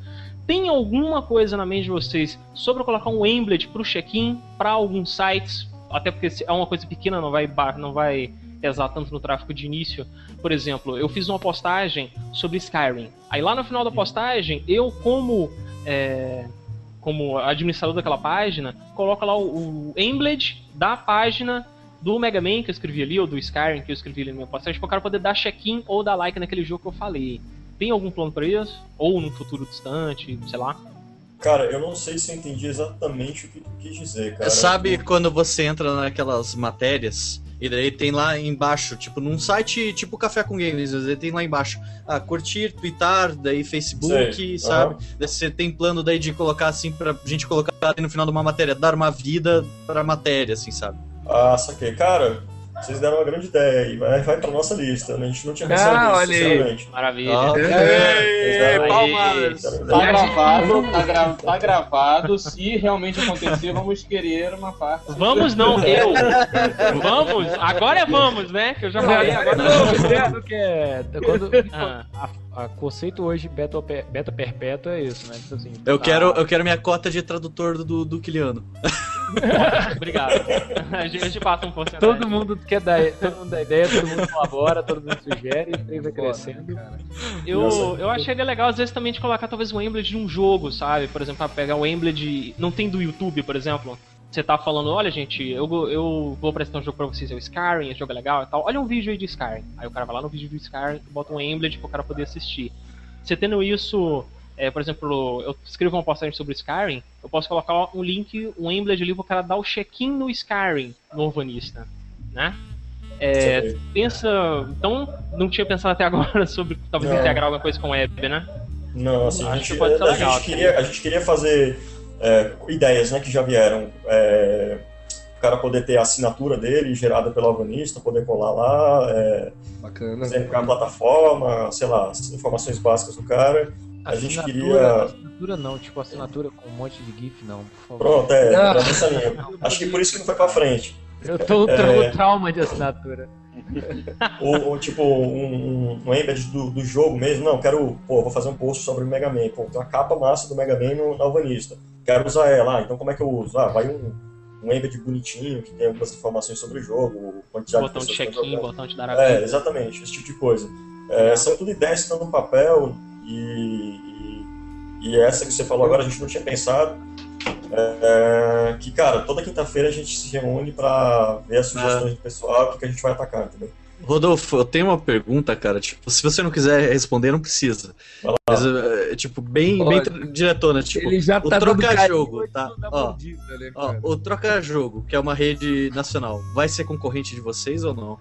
S7: Tem alguma coisa na mente de vocês sobre colocar um Embled pro check-in para alguns sites? Até porque se é uma coisa pequena, não vai não vai pesar tanto no tráfego de início. Por exemplo, eu fiz uma postagem sobre Skyrim. Aí lá no final da postagem, eu como é, como administrador daquela página, coloco lá o, o da página do Mega Man que eu escrevi ali, ou do Skyrim que eu escrevi ali na minha postagem, para o cara poder dar check-in ou dar like naquele jogo que eu falei. Tem algum plano para isso? Ou num futuro distante, sei lá?
S1: Cara, eu não sei se eu entendi exatamente o que tu quis dizer, cara.
S5: Sabe quando você entra naquelas matérias e daí tem lá embaixo, tipo num site tipo Café com Games, daí tem lá embaixo, ah, curtir, twittar, daí Facebook,
S1: Sei,
S5: sabe? Daí você tem plano daí de colocar assim pra gente colocar no final de uma matéria, dar uma vida pra matéria, assim, sabe?
S1: Ah, saquei. Cara, vocês deram uma grande ideia aí. Vai, vai pra nossa lista. né? A gente não tinha
S4: Ah,
S1: pensado nisso,
S4: olha aí.
S1: sinceramente.
S7: Maravilha.
S5: Ah,
S1: Vocês deram-
S5: palmas!
S3: Tá
S1: deram-
S3: gravado, tá, gra- tá gravado. Se realmente acontecer, vamos querer uma parte.
S7: Vamos não, eu. Vamos, agora é vamos, né? Que eu já falei, agora
S2: Não, que é, quando,
S7: Ah.
S2: a, a conceito hoje beta, beta perpétua é isso, né? Tipo assim,
S5: Eu
S2: tá-
S5: quero, eu quero minha cota de tradutor do, do Kiliano.
S7: Obrigado. A gente, passa um porcentagem.
S2: Todo mundo quer dar, todo mundo dá ideia, todo mundo colabora, todo mundo sugere, e vai crescendo.
S7: Eu,
S1: Nossa.
S7: eu acharia legal, às vezes, também de colocar talvez um emblem de um jogo, sabe? Por exemplo, pegar um emblem de. Não tem do YouTube, por exemplo. Você tá falando, olha, gente, eu, eu vou apresentar um jogo pra vocês, é o Skyrim, esse jogo é legal e tal. Olha um vídeo aí de Skyrim. Aí o cara vai lá no vídeo do Skyrim e bota um emblem pro cara poder assistir. Você tendo isso, é, por exemplo, eu escrevo uma postagem sobre Skyrim, eu posso colocar um link, um emblem ali pro cara dar o check-in no Skyrim, no Urbanista, né? É, pensa. Então, não tinha pensado até agora sobre talvez
S1: Não.
S7: integrar alguma coisa com web, né?
S1: Não, assim, a gente,
S7: ser
S1: a
S7: legal,
S1: gente queria, a gente queria fazer é, ideias né, que já vieram. É, o cara poder ter a assinatura dele gerada pelo alvanista, poder colar lá, é,
S4: Bacana.
S1: a plataforma, sei lá, as informações básicas do cara. A gente
S2: Assinatura-
S1: queria-
S2: Assinatura não, tipo assinatura com um monte de GIF, não, por favor.
S1: Pronto, é, era nessa linha. Acho que por isso que não foi pra frente.
S2: Eu tô tra
S1: É.
S2: trauma de assinatura.
S1: Ou, ou, tipo, um, um, um embed do, do jogo mesmo. Não, quero, pô, vou fazer um post sobre o Mega Man. Pô, tem uma capa massa do Mega Man no, na Alvanista. Quero usar ela. Ah, então como é que eu uso? Ah, vai um, um embed bonitinho, que tem algumas informações sobre o jogo, quantidade
S7: Botão de check-in, botão de dar
S1: É,
S7: a
S1: exatamente, esse tipo de coisa. É, são tudo ideias que estão no papel e, e, e essa que você falou agora a gente não tinha pensado. É, que, cara, toda quinta-feira a gente se reúne pra ver as sugestões do pessoal, o que, que a gente vai atacar, entendeu?
S5: Rodolfo, eu tenho uma pergunta, cara. Tipo, se você não quiser responder, não precisa. Mas, é, tipo, bem, bem diretona. Tipo,
S4: Ele já
S5: o
S4: tá dando
S5: troca-jogo,
S4: carinho
S5: tá? Ó,
S4: mordida, né,
S5: ó, o troca-jogo, que é uma rede nacional, vai ser concorrente de vocês ou não?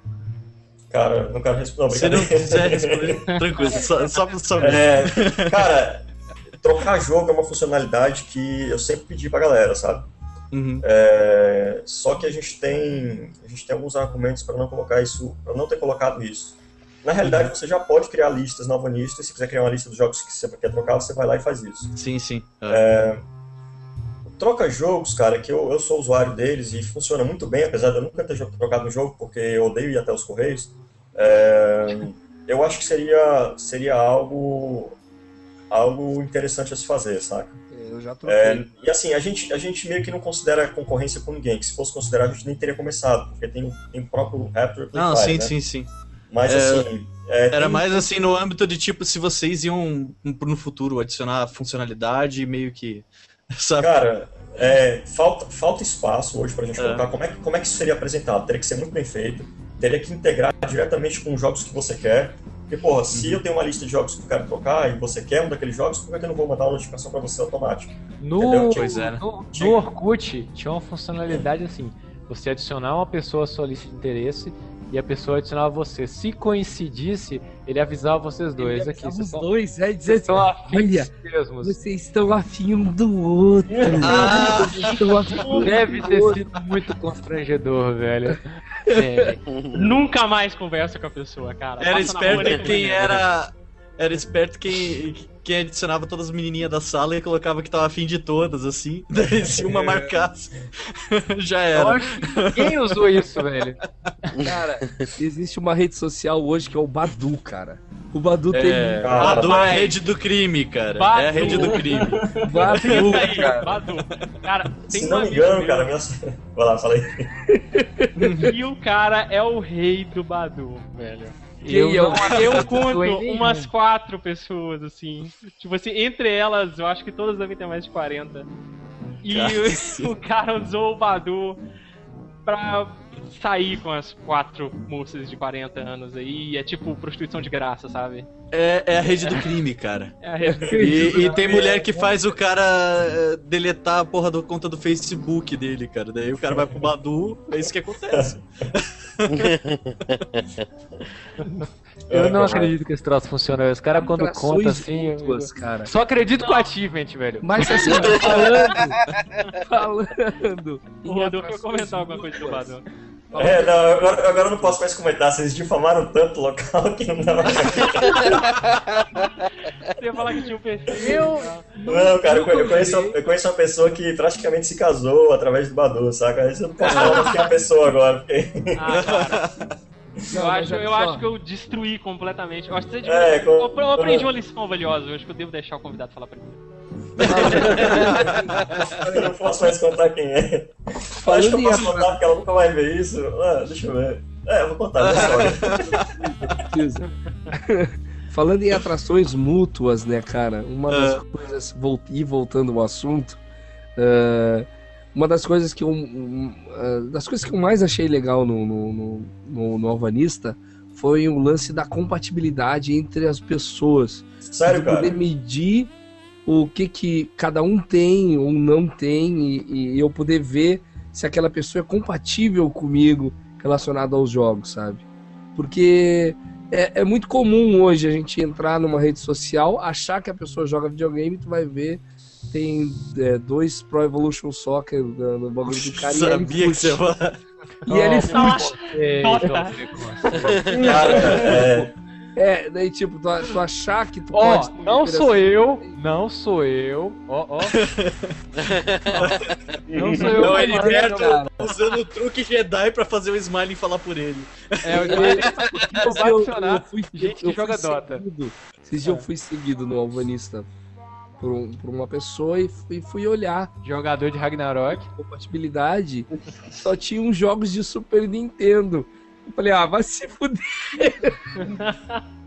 S1: Cara, não quero responder.
S5: Se não quiser responder, tranquilo, só, só pra saber.
S1: É, cara, trocar jogo é uma funcionalidade que eu sempre pedi pra galera, sabe?
S5: Uhum.
S1: É, só que a gente tem a gente tem alguns argumentos para não colocar isso, para não ter colocado isso. Na realidade, você já pode criar listas na Alvanista, e se quiser criar uma lista dos jogos que você quer trocar, você vai lá e faz isso.
S5: Sim, sim. É.
S1: Troca jogos, cara, que eu, eu sou usuário deles e funciona muito bem, apesar de eu nunca ter trocado um jogo, porque eu odeio ir até os Correios. É, eu acho que seria, seria algo, algo interessante a se fazer, saca?
S4: É, Eu já troquei.
S1: É, e assim, a gente, a gente meio que não considera concorrência com ninguém, que se fosse considerar a gente nem teria começado, porque tem, o- tem o próprio Raptor
S5: Não, sim,
S1: né?
S5: sim, sim.
S1: Mas
S5: É,
S1: assim. é,
S5: Era
S1: tem-
S5: mais assim no âmbito de tipo, se vocês iam no futuro adicionar funcionalidade meio que. Sabe?
S1: Cara, é, falta, falta espaço hoje pra gente
S5: É.
S1: colocar. Como é, que, como é que isso seria apresentado? Teria que ser muito bem feito, teria que integrar diretamente com os jogos que você quer. Porque, porra, se
S5: Uhum.
S1: eu tenho uma lista de jogos que eu quero trocar e você quer um daqueles jogos, por que eu não vou mandar uma notificação pra você automática?
S2: No?
S5: Pois é, né?
S2: no, no Orkut tinha uma funcionalidade assim: você adicionar uma pessoa à sua lista de interesse e a pessoa adicionava você. Se coincidisse, ele avisava vocês dois aqui.
S4: Os
S2: Vocês são,
S4: dois, é
S2: vocês
S4: dizer
S2: são afins
S4: Olha,
S2: mesmos.
S4: vocês estão afim um do outro.
S5: Ah!
S4: Vocês estão afim um
S2: Deve ter
S4: outro.
S2: sido muito constrangedor, velho. É,
S7: Nunca mais conversa com a pessoa, cara.
S5: Era
S7: Passa
S5: esperto quem era. Era esperto quem, quem adicionava todas as menininhas da sala e colocava que tava afim de todas, assim. Daí se uma marcasse, já
S2: eu
S5: era.
S2: acho que ninguém usou isso, velho.
S4: Cara, existe uma rede social hoje que é o Badu, cara. O Badu
S5: É,
S4: tem
S5: Badu é a rede do crime, cara.
S7: Badu.
S5: É a rede do crime.
S4: Badu, cara.
S7: Badu. Cara, tem
S1: Se
S7: um
S1: não me engano,
S7: meu
S1: cara, minha... vai lá, fala aí.
S7: E o cara é o rei do Badu, velho.
S4: É o-
S7: Eu conto umas quatro pessoas, assim. Tipo assim, entre elas, eu acho que todas devem ter mais de 40. E o, o cara usou o Badu pra sair com as quatro moças de 40 anos aí. É tipo prostituição de graça, sabe?
S5: É, é a rede do crime, cara.
S7: É a rede
S5: E, e tem mulher que faz o cara eh, deletar a porra da conta do Facebook dele, cara. Daí o cara vai pro Badu, é isso que acontece.
S2: Eu não
S1: É,
S2: acredito que esse troço funciona. Os caras quando conta assim. eu-
S4: mútuas, cara.
S2: Só acredito com o Achievement, velho.
S4: Mas assim, falando, falando.
S7: O Rodolfo ia comentar alguma coisa do Badu.
S1: É, não, agora, agora eu não posso mais comentar. Vocês difamaram tanto o local que não dá mais.
S7: Você ia falar que tinha um perfil.
S1: Não, cara, eu, eu conheço, eu conheço uma pessoa que praticamente se casou através do Badu, saca? Isso eu não posso falar que é uma pessoa agora, porque.
S7: Ah, cara. Eu,
S4: Não,
S7: acho, eu acho que eu destruí completamente. Eu, acho que você
S1: É, com-
S7: eu, eu aprendi uma lição valiosa. Eu acho que eu devo deixar o convidado falar primeiro.
S1: Eu não posso mais contar quem é. Acho que
S4: Falando
S1: eu
S4: em
S1: posso contar porque ela nunca vai ver isso. Ah, deixa eu ver. É, eu vou contar a história.
S4: Precisa. Falando em atrações mútuas, né, cara? Uma das
S5: Ah.
S4: coisas, e voltando ao assunto, ah, uma das coisas que eu, um, ah, das coisas que eu mais achei legal no, no, no, no, no Alvanista foi o lance da compatibilidade entre as pessoas.
S1: Sério,
S4: de
S1: cara.
S4: poder medir o que, que cada um tem ou não tem e, e eu poder ver se aquela pessoa é compatível comigo relacionado aos jogos, sabe? Porque é, é muito comum hoje a gente entrar numa rede social, achar que a pessoa joga videogame, tu vai ver, tem é, dois Pro Evolution Soccer no, no bagulho do cara. e ele
S5: Sabia que
S4: fute.
S5: você ia
S4: E ele
S7: Nossa,
S2: Ei,
S7: Nossa.
S2: Dom Frequência.
S1: Cara, é,
S4: É, daí tipo, tu, tu achar que tu
S2: Ó,
S4: pode.
S2: não sou eu, não sou eu. Ó, ó. Não sou eu.
S5: Não, ele
S2: cara.
S5: Usando o truque Jedi pra fazer o Smiling falar por ele.
S2: É, o
S4: Eu,
S2: vai funcionar.
S4: fui,
S2: gente que joga Dota.
S4: Seguido, esses dias eu fui seguido no Alvanista por, um- por uma pessoa e fui, fui olhar
S2: Jogador de Ragnarok.
S4: compatibilidade. Só tinha uns jogos de Super Nintendo. Eu falei, ah, vai se fuder.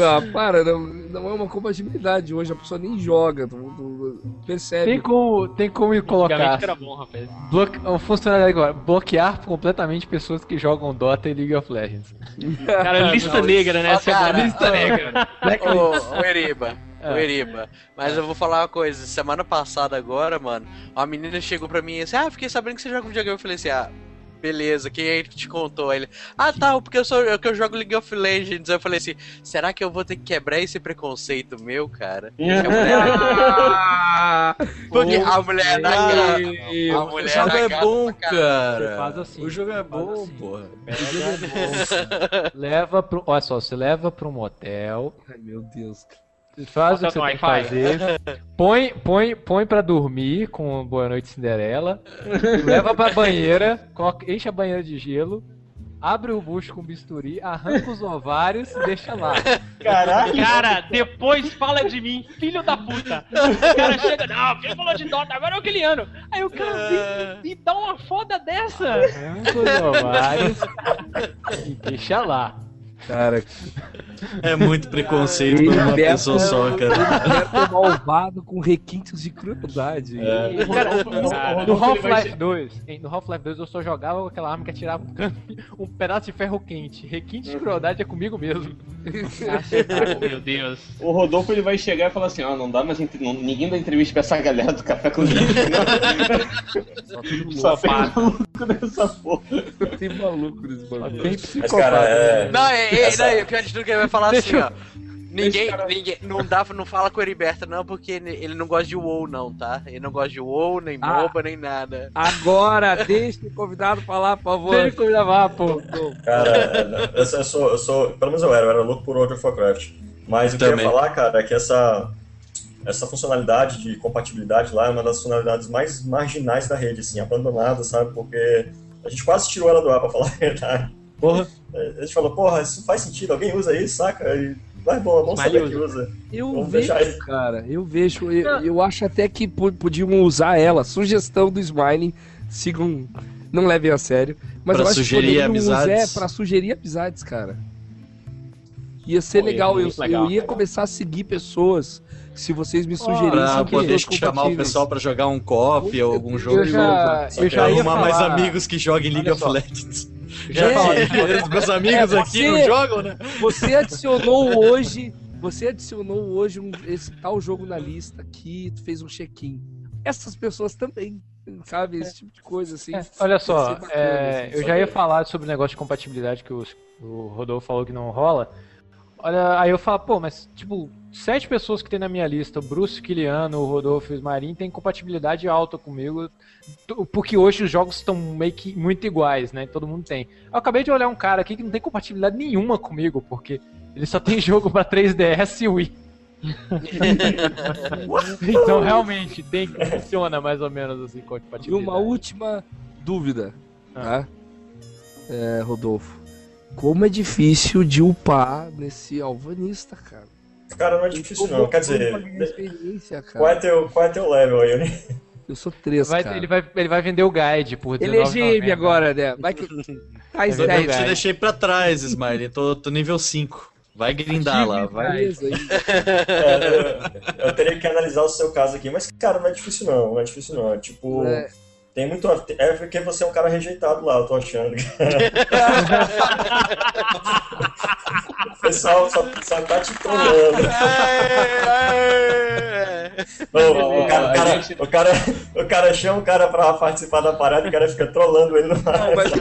S4: Ah, para, não, não é uma compatibilidade hoje, a pessoa nem joga, tu, tu percebe.
S2: Tem como, tem como colocar
S7: Antigamente era bom, rapaz.
S2: bloque, uma funcionalidade agora, bloquear completamente pessoas que jogam Dota e League of Legends.
S7: Cara, lista negra, né?
S6: Ó,
S7: é
S6: cara.
S2: Lista negra.
S6: Ô, ô Eriba, ô Eriba, mas eu vou falar uma coisa. Semana passada agora, mano, uma menina chegou pra mim e disse, ah, fiquei sabendo que você joga videogame. Eu falei assim, ah, beleza, quem aí te contou? Ele, ah, tá, porque eu, sou, eu, que eu jogo League of Legends. Eu falei assim, será que eu vou ter que quebrar esse preconceito meu, cara? Que a mulher,
S4: Ah,
S6: porque a mulher da cara. A
S5: o
S6: mulher
S5: jogo é
S6: gata
S5: bom,
S6: pra
S5: cara.
S2: Você faz assim,
S5: O jogo é bom,
S2: assim.
S5: porra.
S2: Pega, leva pro, olha só, você leva pra um motel,
S4: Ai, meu Deus.
S2: Faz
S7: Bota
S2: o que você tem que fazer, põe, põe, põe pra dormir com Boa Noite Cinderela, leva pra banheira, enche a banheira de gelo, abre o bucho com bisturi, arranca os ovários e deixa lá.
S1: Caraca,
S7: Cara, depois fala de mim, filho da puta. O cara chega, não, quem falou de Dota, agora é o Kiliano. Aí o cara vem e dá uma foda dessa.
S2: Arranca os ovários e deixa lá.
S4: Cara,
S5: É muito preconceito por uma pessoa só, cara.
S4: É malvado com requintes de crueldade.
S5: É.
S2: Cara, no, Half-Life
S3: che-
S2: 2, em- no Half-Life 2 eu só jogava com aquela arma que atirava um, um pedaço de ferro quente. Requinte de crueldade é comigo mesmo.
S7: Oh, meu Deus.
S3: O Rodolfo ele vai chegar e falar assim: ó, não dá mais. não- ninguém dá entrevista pra essa galera do Café com Leite, não. Só tem maluco dessa porra.
S4: Tem maluco nesse bagulho.
S2: Tem
S1: mas
S2: psicopata.
S1: cara, é.
S6: Não, é, é,
S1: Essa-
S6: não, é pior de tudo que ele vai falar
S2: Deixa
S6: assim, ó. Ninguém, ninguém, não dá, não fala com o Heriberto não, porque ele não gosta de WoW não, tá? Ele não gosta de WoW, nem
S4: Ah.
S6: MOBA, nem nada.
S4: Agora, deixa o convidado falar, por favor.
S2: Deixa eu levar, pô.
S1: Cara, eu, eu sou, eu sou. Pelo menos eu era, eu era louco por World of Warcraft. Mas o que eu ia falar, cara, é que essa, essa funcionalidade de compatibilidade lá é uma das funcionalidades mais marginais da rede, assim, abandonada, sabe? Porque a gente quase tirou ela do ar, pra falar a verdade.
S2: Porra.
S1: A gente falou, porra, isso faz sentido, alguém usa isso, saca? E, mas bom, é bom
S2: Smiley
S1: saber que usa.
S4: Eu
S1: Vamos
S4: vejo,
S1: ele.
S4: cara, eu vejo, eu, eu acho até que po- podiam usar ela. Sugestão do Smiling, sigam, não levem a sério. Mas
S5: Pra
S4: eu acho que
S5: sugerir
S4: poderiam
S5: amizades.
S4: usar pra sugerir amizades, cara. Ia ser
S7: Pô,
S4: legal, eu,
S7: legal,
S4: eu ia
S7: cara.
S4: começar a seguir pessoas se vocês me sugerissem
S5: Pra poder chamar o pessoal pra jogar um coffee ou algum jogo.
S2: Eu já,
S1: Só
S2: eu
S1: que
S2: já ia
S5: arrumar mais
S2: falar-
S5: amigos que joguem League
S2: Olha
S5: of. Legends.
S2: Já ia falar-
S5: Os meus amigos
S4: É,
S5: aqui
S4: você-
S5: não jogam, né?
S4: Você adicionou hoje, você adicionou hoje um- esse tal jogo na lista aqui, tu fez um check-in. Essas pessoas também, sabe? Esse tipo de coisa assim.
S2: É, olha só,
S4: bacana,
S2: é,
S4: assim,
S2: eu
S4: só
S2: já ia falar sobre o negócio de compatibilidade que os- o Rodolfo falou que não rola. Olha, aí eu falo, pô, mas tipo, sete pessoas que tem na minha lista, o Bruce, Kiliano, o Rodolfo e o Marim, tem compatibilidade alta comigo, porque hoje os jogos estão meio que muito iguais, né? Todo mundo tem. Eu acabei de olhar um cara aqui que não tem compatibilidade nenhuma comigo, porque ele só tem jogo pra 3DS e Wii. então realmente tem funciona mais ou menos assim
S4: E
S2: compatibilidade.
S4: uma última dúvida,
S2: Ah.
S4: tá? É, Rodolfo. Como é difícil de upar nesse alvanista, cara.
S1: Cara, não é difícil não. Quer dizer,
S4: experiência,
S1: qual é
S4: cara.
S1: teu, qual é teu level aí? Eu nem-
S4: Eu sou três,
S2: Vai-
S4: cara.
S2: ele, vai, ele vai vender o guide por
S4: Ele é
S2: R$19,90.
S4: GM agora, né? Vai que. Tá
S2: É
S5: Eu, te deixei pra trás, Smiley. Tô, tô nível 5. Vai grindar lá, vai.
S4: Beleza, aí.
S1: É, eu, eu teria que analisar o seu caso aqui, mas, cara, não é difícil não, não é difícil não. É tipo.
S4: É,
S1: Tem muito. É porque você é um cara rejeitado lá, eu tô achando. o pessoal só, só tá te trolando. O, cara, o, cara, o, cara, o cara chama o cara pra participar da parada e o cara fica trolando ele no ar.
S4: Mas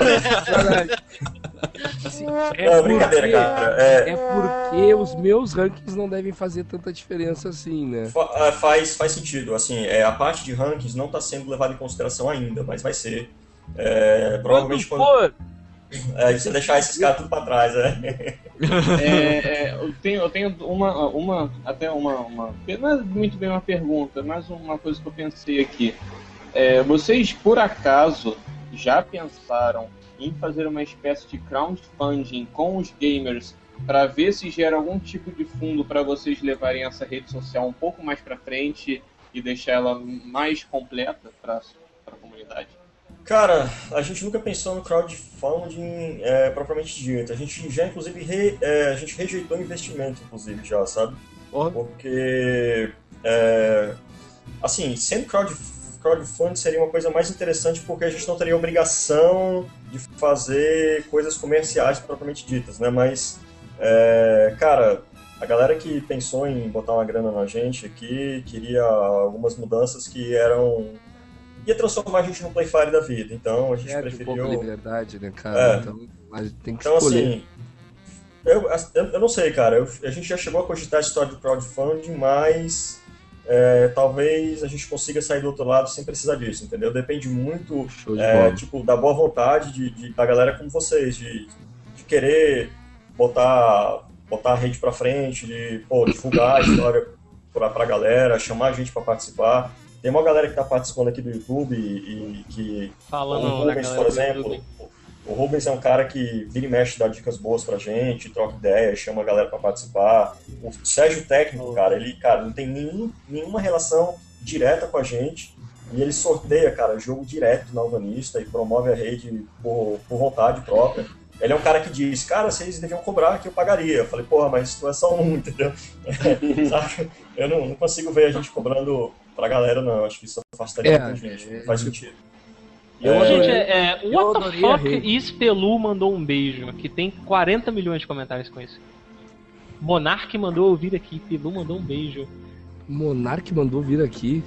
S4: assim, é
S1: Não, brincadeira, cara. É,
S4: É porque os meus rankings não devem fazer tanta diferença assim, né?
S1: Fa- ah, Faz, faz sentido, assim, é, a parte de rankings não está sendo levada em consideração ainda, mas vai ser. É, provavelmente
S4: Quando
S1: quando,
S4: for,
S1: é, você deixar esses caras tudo pra trás, né?
S3: É, é, eu tenho, eu tenho uma, uma até uma, uma, não é muito bem uma pergunta, mas uma coisa que eu pensei aqui. É, vocês por acaso já pensaram em fazer uma espécie de crowdfunding com os gamers para ver se gera algum tipo de fundo para vocês levarem essa rede social um pouco mais para frente e deixar ela mais completa para comunidade?
S1: Cara, a gente nunca pensou no crowdfunding é, propriamente dito. A gente já, inclusive, re- é, a gente rejeitou investimento, inclusive, já, sabe? Porque, é, assim, sendo crowd, crowdfunding seria uma coisa mais interessante porque a gente não teria obrigação de fazer coisas comerciais propriamente ditas, né? Mas, é, cara, a galera que pensou em botar uma grana na gente aqui queria algumas mudanças que eram ia transformar a gente no Playfire da vida. Então a gente
S4: um a
S1: preferiu.
S4: liberdade, né, cara?
S1: É.
S4: Então a gente tem que
S1: Então
S4: escolher.
S1: assim, eu, eu, não sei, cara. Eu- a gente já chegou a cogitar a história do crowdfunding, mas é, talvez a gente consiga sair do outro lado sem precisar disso, entendeu? Depende muito
S4: de
S1: é, tipo, da boa vontade de, de- da galera como vocês, de, de querer botar, botar a rede pra frente, de pô, divulgar a história pra, pra galera, chamar a gente pra participar. Tem uma galera que tá participando aqui do YouTube e, e que
S7: Falando
S1: o Rubens, por exemplo, o Rubens é um cara que vira e mexe, dá dicas boas pra gente, troca ideias, chama a galera pra participar. O Sérgio Técnico, cara, ele, cara, não tem nenhum, nenhuma relação direta com a gente. E ele sorteia, cara, jogo direto na Alvanista e promove a rede por, por vontade própria. Ele é um cara que diz, cara, vocês deviam cobrar que eu pagaria. Eu falei, porra, mas tu é só um, entendeu? Sabe? Eu não, não consigo ver a gente cobrando pra galera, não. Acho que isso afastaria
S4: É,
S1: muita gente. Não faz sentido.
S4: Eu
S1: É,
S7: Gente, é, é, What the fuck is Pelu mandou um beijo, que tem 40 milhões de comentários com isso. Monark mandou ouvir aqui, Pelu mandou um beijo.
S4: Monark mandou vir aqui.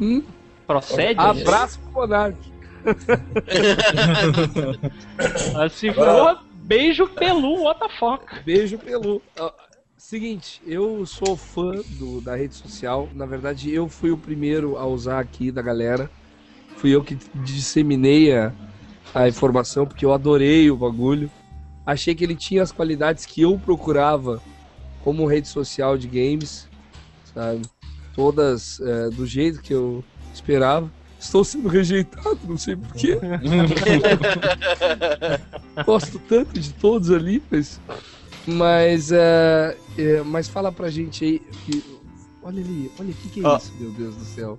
S4: Hum,
S7: Procede?
S4: abraço pro Monark.
S7: Se for, beijo Pelu, what the fuck.
S4: Beijo pelo. Seguinte, eu sou fã do, da rede social. Na verdade, eu fui o primeiro a usar aqui da galera. Fui eu que disseminei a, a informação, porque eu adorei o bagulho. Achei que ele tinha as qualidades que eu procurava como rede social de games, sabe? Todas é, do jeito que eu esperava. Estou sendo rejeitado, não sei porquê. Gosto tanto de todos ali, mas. Mas, é, é, mas fala pra gente aí. Que, olha ali, olha o que, que é
S1: Ah.
S4: isso, meu Deus do céu.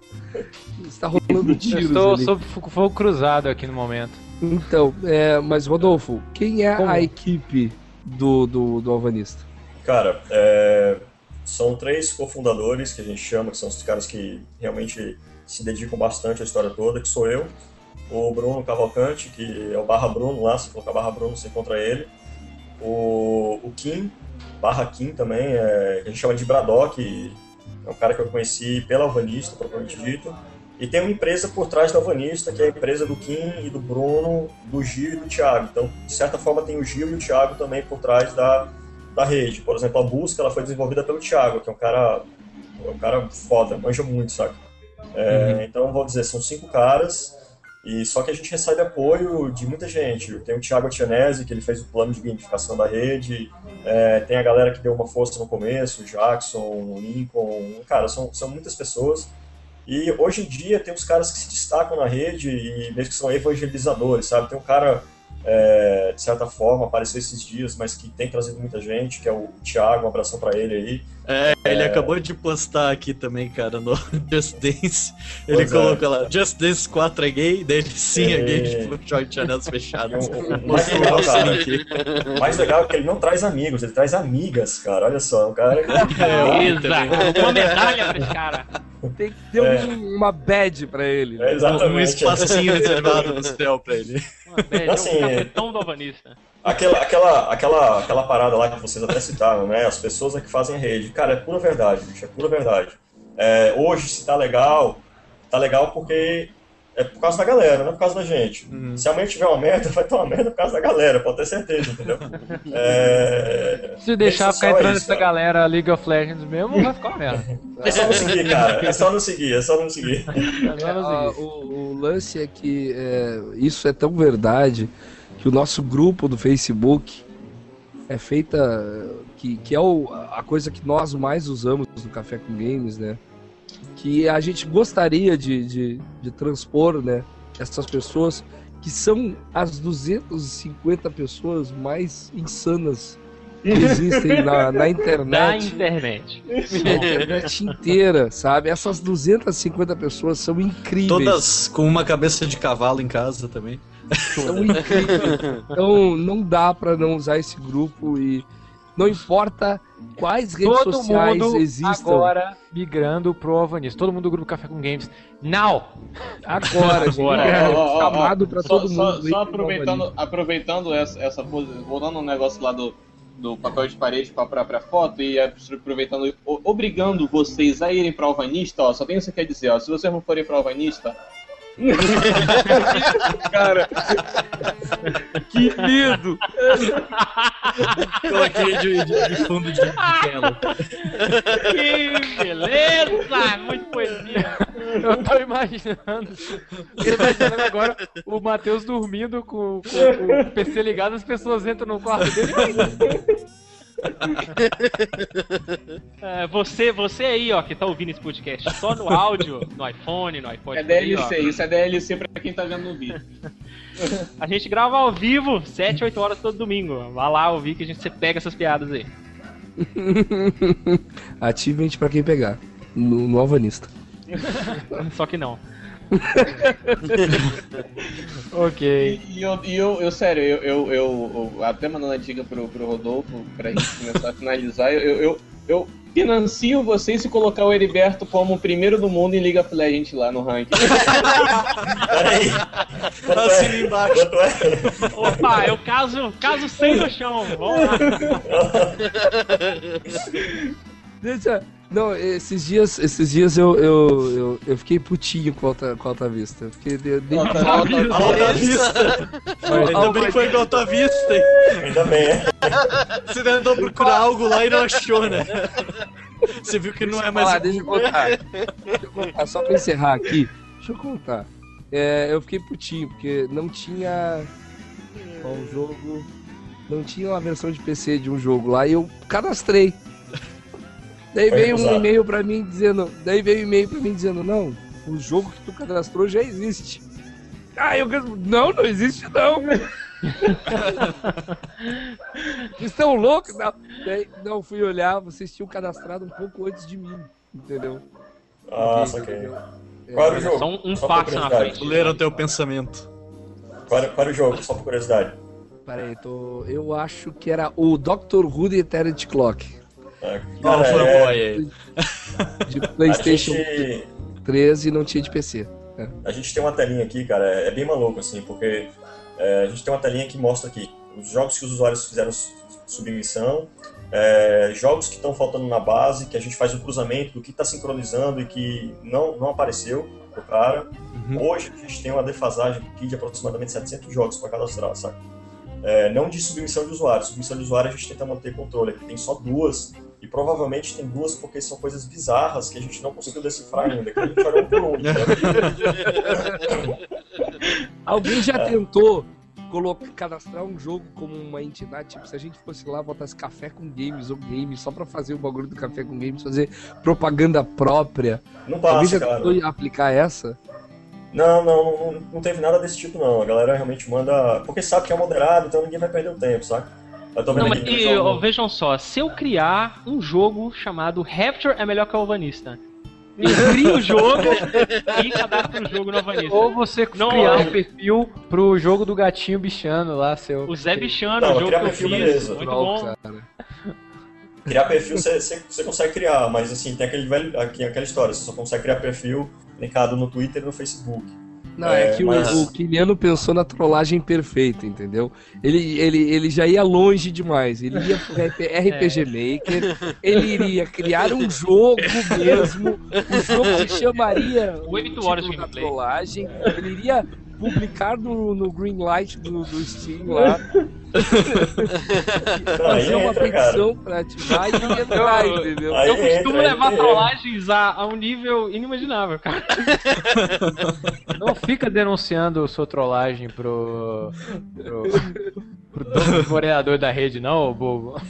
S4: Está rolando
S2: Eu
S4: tiros
S2: estou
S4: ali.
S2: sob fogo fogo cruzado aqui no momento.
S4: Então, é, mas Rodolfo, quem é
S2: Como?
S4: a equipe do, do, do Alvanista?
S1: Cara, é, são três cofundadores que a gente chama, que são os caras que realmente se dedicam bastante à história toda, que sou eu, o Bruno Cavalcante, que é o Barra Bruno lá, se colocar Barra Bruno você encontra ele, o, o Kim, Barra Kim também, é, que a gente chama de Braddock, é um cara que eu conheci pela Alvanista, propriamente dito, e tem uma empresa por trás da Alvanista, que é a empresa do Kim e do Bruno, do Gil e do Thiago. Então, de certa forma, tem o Gil e o Thiago também por trás da, da rede. Por exemplo, a busca ela foi desenvolvida pelo Thiago, que é um cara, é um cara foda, manja muito, sabe? É, Então, vou dizer, são cinco caras, e só que a gente recebe apoio de muita gente. Tem o Thiago Tianese, que ele fez o plano de gamificação da rede, é, tem a galera que deu uma força no começo, o Jackson, o Lincoln, cara, são, são muitas pessoas. E hoje em dia tem os caras que se destacam na rede e mesmo que são evangelizadores, sabe? Tem um cara é, de certa forma, apareceu esses dias, mas que tem trazido muita gente, que é o Thiago, um abração pra ele aí.
S5: É, ele acabou de postar aqui também, cara, no Just Dance. Ele
S1: Pois é.
S5: colocou lá, Just Dance 4 é gay, dele sim é gay,
S1: É.
S5: tipo, joga de janelas fechadas.
S1: O- o- o mais legal, cara, o mais legal é que ele não traz amigos, ele traz amigas, cara. Olha só, o cara.
S7: Exato. Uma medalha pra esse cara.
S4: Tem que ter
S1: É.
S4: um- uma badge pra ele.
S1: É, exatamente.
S5: Um espacinho reservado no céu pra ele.
S7: Bad,
S1: Assim,
S7: um capetão do alvanista.
S1: Aquela, aquela, aquela, aquela parada lá que vocês até citaram, né? As pessoas é que fazem rede. Cara, é pura verdade, bicho, é pura verdade. É, hoje, se tá legal, tá legal porque é por causa da galera, não é por causa da gente. Se amanhã tiver uma merda, vai ter uma merda por causa da galera, pode ter certeza, entendeu? É...
S2: Se deixar
S1: rede
S2: ficar
S1: é
S2: entrando
S1: isso, cara.
S2: galera League of Legends mesmo, vai ficar uma merda.
S1: É só não seguir, cara. É só não seguir, é só não seguir.
S2: Eu
S4: Ah, o, o lance é que é, isso é tão verdade que o nosso grupo do Facebook é feita que, que é o- a coisa que nós mais usamos no Café com Games, né? Que a gente gostaria de, de, de transpor, né? Essas pessoas que são as 250 pessoas mais insanas que existem na, na internet
S7: internet.
S4: na internet inteira, sabe? Essas 250 pessoas são incríveis.
S5: Todas com uma cabeça de cavalo em casa também.
S4: São incríveis. Então não dá pra não usar esse grupo e não importa quais redes
S2: Todo
S4: sociais
S2: mundo
S4: existam.
S2: agora migrando pro Alvanista. Todo mundo do grupo Café com Games. Now!
S4: Agora, gente.
S7: Agora.
S4: É,
S3: Ó, ó, ó,
S4: chamado pra
S3: Só,
S4: todo
S3: só-
S4: mundo.
S3: só aproveitando, aproveitando essa, essa voltando no negócio lá do, do papel de parede para a própria foto e aproveitando, o- obrigando vocês a irem para Alvanista, ó, só tenho isso que quer dizer, ó, se vocês não forem para Alvanista, cara,
S4: Que medo!
S5: Coloquei de, de- de fundo de, de tela.
S7: Que beleza! Muito poesia.
S2: Eu tô imaginando. Eu tô imaginando agora o Matheus dormindo com, com- com o PC ligado, as pessoas entram no quarto dele.
S7: É, você, você aí, ó, que tá ouvindo esse podcast só no áudio, no iPhone, no iPod.
S3: é
S7: aí.
S3: DLC, isso é DLC para quem tá vendo no vídeo.
S7: A gente grava ao vivo, 7, 8 horas todo domingo. Vá lá ouvir que a gente você pega essas piadas aí.
S4: Ativement pra quem pegar. No, no Alvanista.
S7: Só que não.
S2: ok.
S3: E, e eu, e eu, eu, sério, eu, eu, eu- eu- até mandando a dica pro, pro Rodolfo, pra gente começar a finalizar, eu, eu, eu, financio vocês se colocar o Heriberto como o primeiro do mundo em League of Legends lá no ranking.
S1: Peraí.
S5: Assina
S1: é?
S5: embaixo.
S1: É?
S7: Opa, eu caso, caso sem no chão. Vamos lá.
S4: Deixa. Não, esses dias, esses dias eu, eu, eu, eu fiquei putinho com a alta, com a alta vista. Eu fiquei. Eu, dei-
S3: Alta- alta-
S5: Alta vista. Ainda bem que foi com alta vista. hein?
S1: Ainda bem, é.
S5: Você tentou procurar algo lá e não achou, né? Você viu que não é mais.
S4: Ah, deixa eu contar. Deixa eu contar, só pra encerrar aqui. Deixa eu contar. É, eu fiquei putinho, porque não tinha. Ó, um jogo. Não tinha uma versão de PC de um jogo lá e eu cadastrei. Daí
S1: Foi
S4: veio um e-mail pra mim dizendo. Daí veio um e-mail pra mim dizendo, não, o jogo que tu cadastrou já existe. Ah, eu não, não existe não. Vocês estão loucos? Não. Daí, não, fui olhar, vocês tinham cadastrado um pouco antes de mim, entendeu?
S1: Ah,
S4: Ok,
S1: saquei.
S4: entendeu?
S1: Qual era o jogo?
S7: Só um, um
S1: Só
S7: passo na frente.
S5: Leram teu pensamento.
S1: Qual era, qual era o jogo? Só por curiosidade.
S4: Pera aí, tô... eu acho que era o Doctor Who The Eternity Clock,
S1: É,
S5: Qual
S1: cara,
S5: foi
S1: é,
S5: o aí?
S4: de Playstation
S1: gente,
S4: 13 e não tinha de PC.
S1: a gente tem uma telinha aqui, cara, é, é bem maluco, assim, porque é, a gente tem uma telinha que mostra aqui os jogos que os usuários fizeram su- submissão, é, jogos que estão faltando na base, que a gente faz um cruzamento do que está sincronizando e que não, não apareceu pro cara. Hoje a gente tem uma defasagem aqui de aproximadamente 700 jogos para cadastrar, sabe? É, não de submissão de usuário. Submissão de usuário a gente tenta manter controle. Aqui tem só duas, e provavelmente tem duas porque são coisas bizarras que a gente não conseguiu decifrar ainda. Que a gente olhou um por um. entendeu?
S4: Alguém já tentou colocar, cadastrar um jogo como uma entidade? Tipo, se a gente fosse lá, botasse café com games ou games, só pra fazer o bagulho do café com games, fazer propaganda própria.
S1: Não
S4: Alguém
S1: passa,
S4: já
S1: cara.
S4: tentou aplicar essa?
S1: Não, não, não, não teve nada desse tipo, não. A galera realmente manda. Porque sabe que é moderado, então ninguém vai perder o tempo, saca? Eu tô vendo
S7: Não, mas
S1: aqui
S7: e, ó,
S1: no-
S7: vejam só, se eu criar um jogo chamado Rapture é melhor que o Alvanista. Eu crio o jogo e cadastro o jogo no Alvanista.
S2: Ou você
S7: Não,
S2: criar um perfil pro jogo do gatinho bichano lá, seu.
S7: O Zé Bichano,
S1: Não,
S7: o jogo
S1: criar
S7: que eu
S1: perfil,
S7: fiz,
S1: beleza.
S7: muito bom.
S4: cara.
S1: Criar perfil você, consegue criar, mas assim, tem aquele velho, aquela história, você só consegue criar perfil linkado no Twitter e no Facebook.
S4: Não, é,
S1: É,
S4: que o-
S1: mas-
S4: o, Kiliano pensou na trollagem perfeita, entendeu? Ele, ele, ele já ia longe demais. Ele ia pro RP RPG Maker, ele iria criar um jogo mesmo. O jogo se chamaria o
S7: Oito horas de
S4: da trollagem. Ele iria publicar no, no Greenlight do, do Steam lá, fazer uma
S1: entra, cara.
S4: petição pra ativar e entrar,
S7: Eu-
S4: entendeu?
S1: Aí
S7: Eu costumo
S1: entra,
S7: levar trollagens a, a um nível inimaginável, cara.
S2: Não fica denunciando sua trollagem pro. pro. pro dono do vereador da rede, não, ô bobo.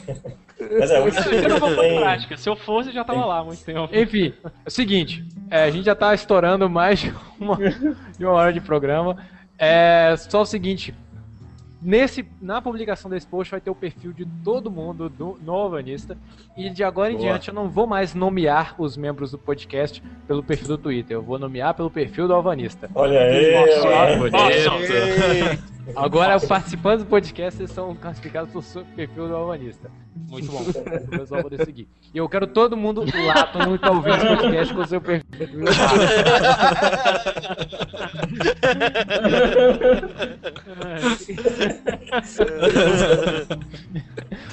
S1: Mas é, hoje
S7: Eu não vou
S1: tem,
S7: prática. Se eu fosse, eu já tava lá há muito tempo.
S2: Enfim, é o seguinte, é, a gente já tá estourando mais de uma, de uma hora de programa. É só o seguinte. Nesse, na publicação desse post vai ter o perfil de todo mundo do, no Alvanista. E de agora em
S1: Boa.
S2: diante eu não vou mais nomear os membros do podcast pelo perfil do Twitter. Eu vou nomear pelo perfil do Alvanista.
S1: Olha aí,
S2: Nossa. Agora, os participantes do podcast são classificados pelo seu perfil do Alvanista. Muito bom. O pessoal poder seguir. E eu quero todo mundo lá, todo mundo que tá ouvindo esse podcast com o seu perfil.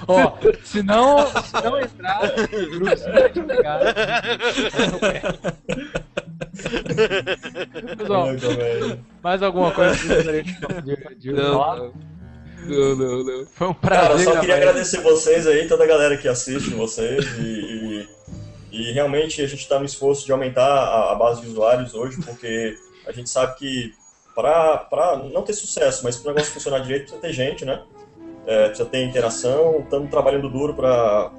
S2: Ó, se não, se não entrar, o grupo se vai. Pessoal, mais alguma coisa que gostaria de, de, falar?
S4: Não, não, não, não.
S2: Foi um
S1: Cara, eu
S2: prazer
S1: só queria agradecer vocês aí, toda a galera que assiste vocês e, e, e realmente a gente está no esforço de aumentar a, a base de usuários hoje, porque a gente sabe que para não ter sucesso, mas para o negócio funcionar direito precisa ter gente, né? É, precisa ter interação, estamos trabalhando duro para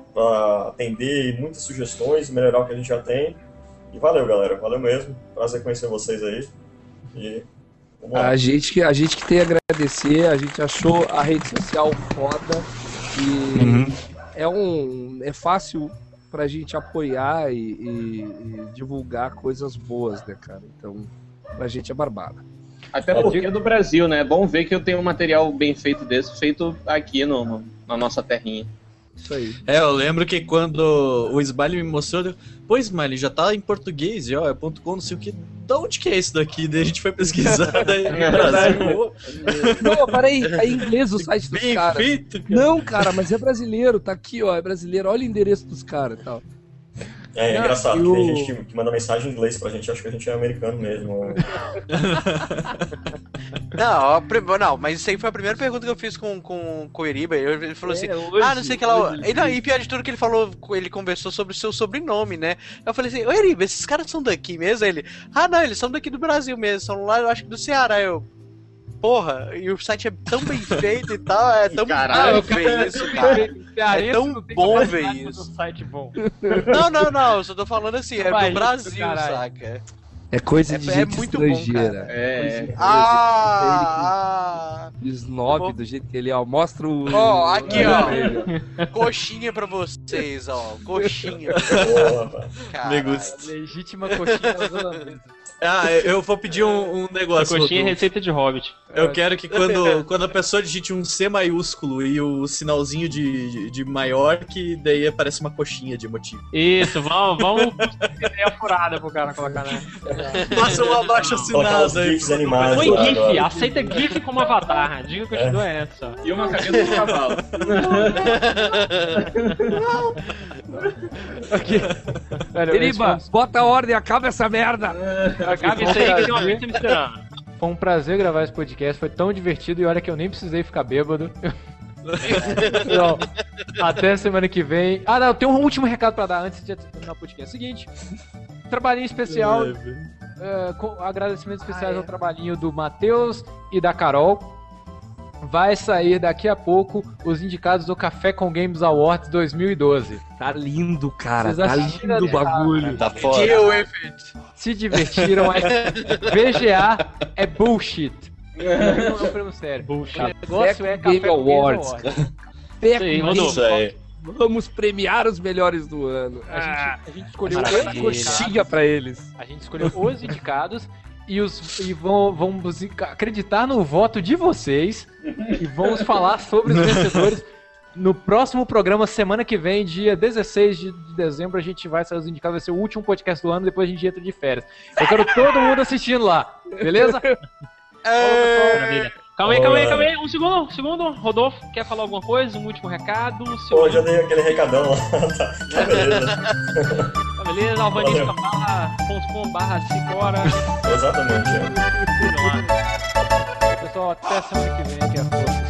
S1: atender muitas sugestões, melhorar o que a gente já tem. E valeu, galera, valeu mesmo. Prazer conhecer vocês aí. E vamos lá.
S4: A gente, que, a gente que tem a agradecer, a gente achou a rede social foda e
S9: Uhum.
S4: é um é fácil pra gente apoiar e, e- e divulgar coisas boas, né, cara? Então, pra gente é barbada.
S3: Até porque é do Brasil, né? É bom ver que eu tenho um material bem feito desse, feito aqui no, no- na nossa terrinha.
S4: Isso aí.
S5: É, eu lembro que quando o Smiley me mostrou, eu, pô, Smiley, já tá em português, e ó, é ponto .com, não sei o que. Da onde que é isso daqui? Daí a gente foi pesquisar, daí
S3: É
S5: Brasil,
S4: Não, peraí, é em inglês o site dos caras.
S5: feito, cara.
S4: Não, cara, mas é brasileiro, tá aqui, ó, é brasileiro, olha o endereço dos caras e tal.
S1: É, é engraçado,
S4: eu-
S1: que tem gente que, que manda mensagem em inglês pra gente, acho que a gente é americano mesmo.
S6: Não, não, mas isso aí foi a primeira pergunta que eu fiz com, com, com o Eriba. Ele falou assim:
S4: É, hoje-
S6: Ah, não sei o que lá. E, não, e pior de tudo que ele falou, ele conversou sobre o seu sobrenome, né? Eu falei assim: Ô Eriba, esses caras são daqui mesmo? Ele: Ah, não, eles são daqui do Brasil mesmo, são lá, eu acho que do Ceará. Eu. Porra, e o site é tão bem feito e tal, é tão
S3: Caralho,
S6: bom ver isso, cara.
S2: Cearense
S6: tão bom ver isso.
S2: fazer site bom.
S6: Não, não, não, eu só tô falando assim, é do Brasil, saca?
S4: É coisa
S6: É-
S4: de
S6: é
S4: gente
S6: muito bom,
S4: estrangeira.
S3: É.
S6: Ah! ah.
S4: Snob do jeito que ele é, ó. Mostra o.
S6: Ó, aqui, ó.
S4: Ele,
S6: Coxinha pra vocês, ó. Coxinha.
S5: Me gusta.
S2: Legítima coxinha holandesa.
S5: Ah, eu vou pedir um, um
S7: A
S5: negócio.
S7: coxinha é receita de hobbit.
S5: Eu quero que quando, quando a pessoa digite um C maiúsculo e o sinalzinho de, de, de maior, que daí aparece uma coxinha de motivo.
S7: Isso, vamos, vamos ter ideia furada pro cara colocar, né?
S5: Faça um abaixo assinado aí.
S1: GIFs animados.
S7: Põe
S1: lá
S7: GIF,
S1: agora.
S7: aceita GIF como avatar. A dica que eu te dou é essa.
S3: E uma cabeça de cavalo.
S2: Velho, esse
S4: Eriba, bota a ordem, acaba essa merda.
S7: Acaba isso aí que tem uma gente me esperando.
S2: Foi um prazer gravar esse podcast, foi tão divertido e olha que eu nem precisei ficar bêbado. Então, até semana que vem. Ah, não, tem um último recado pra dar antes de terminar o podcast. Seguinte, trabalhinho especial, é, com agradecimentos especiais ao trabalhinho do Matheus e da Carol. vai sair daqui a pouco os indicados do Café com Games Awards 2012.
S4: Tá lindo, cara.
S2: Vocês
S4: Tá lindo o bagulho.
S1: Tá foda.
S6: Deal with it.
S2: Se divertiram, é... VGA é bullshit. Não é um prêmio sério.
S7: Bullshit.
S2: O negócio é
S4: Café Game Awards.
S2: Awards.
S4: Peco
S7: Sim,
S4: Game.
S1: Isso aí.
S4: Vamos premiar os melhores do ano.
S2: A gente, a gente escolheu
S4: Coxinha
S2: indicados,
S4: pra eles.
S2: a gente escolheu os indicados e, os, e vão, vamos acreditar no voto de vocês e vamos falar sobre os vencedores no próximo programa, semana que vem, dia 16 de de dezembro, a gente vai sair os indicados, vai ser o último podcast do ano, depois a gente entra de férias. Eu quero todo mundo assistindo lá, beleza?
S7: Maravilha. Calma aí, calma aí, calma aí. Um segundo, um segundo. Rodolfo, quer falar alguma coisa? Um último recado? Seu...
S1: Pô, já dei aquele recadão lá. tá, tá beleza.
S7: Tá beleza? alvanisca.com barra Cicora.
S1: Exatamente. é.
S2: Pessoal, até semana que vem, que é a força.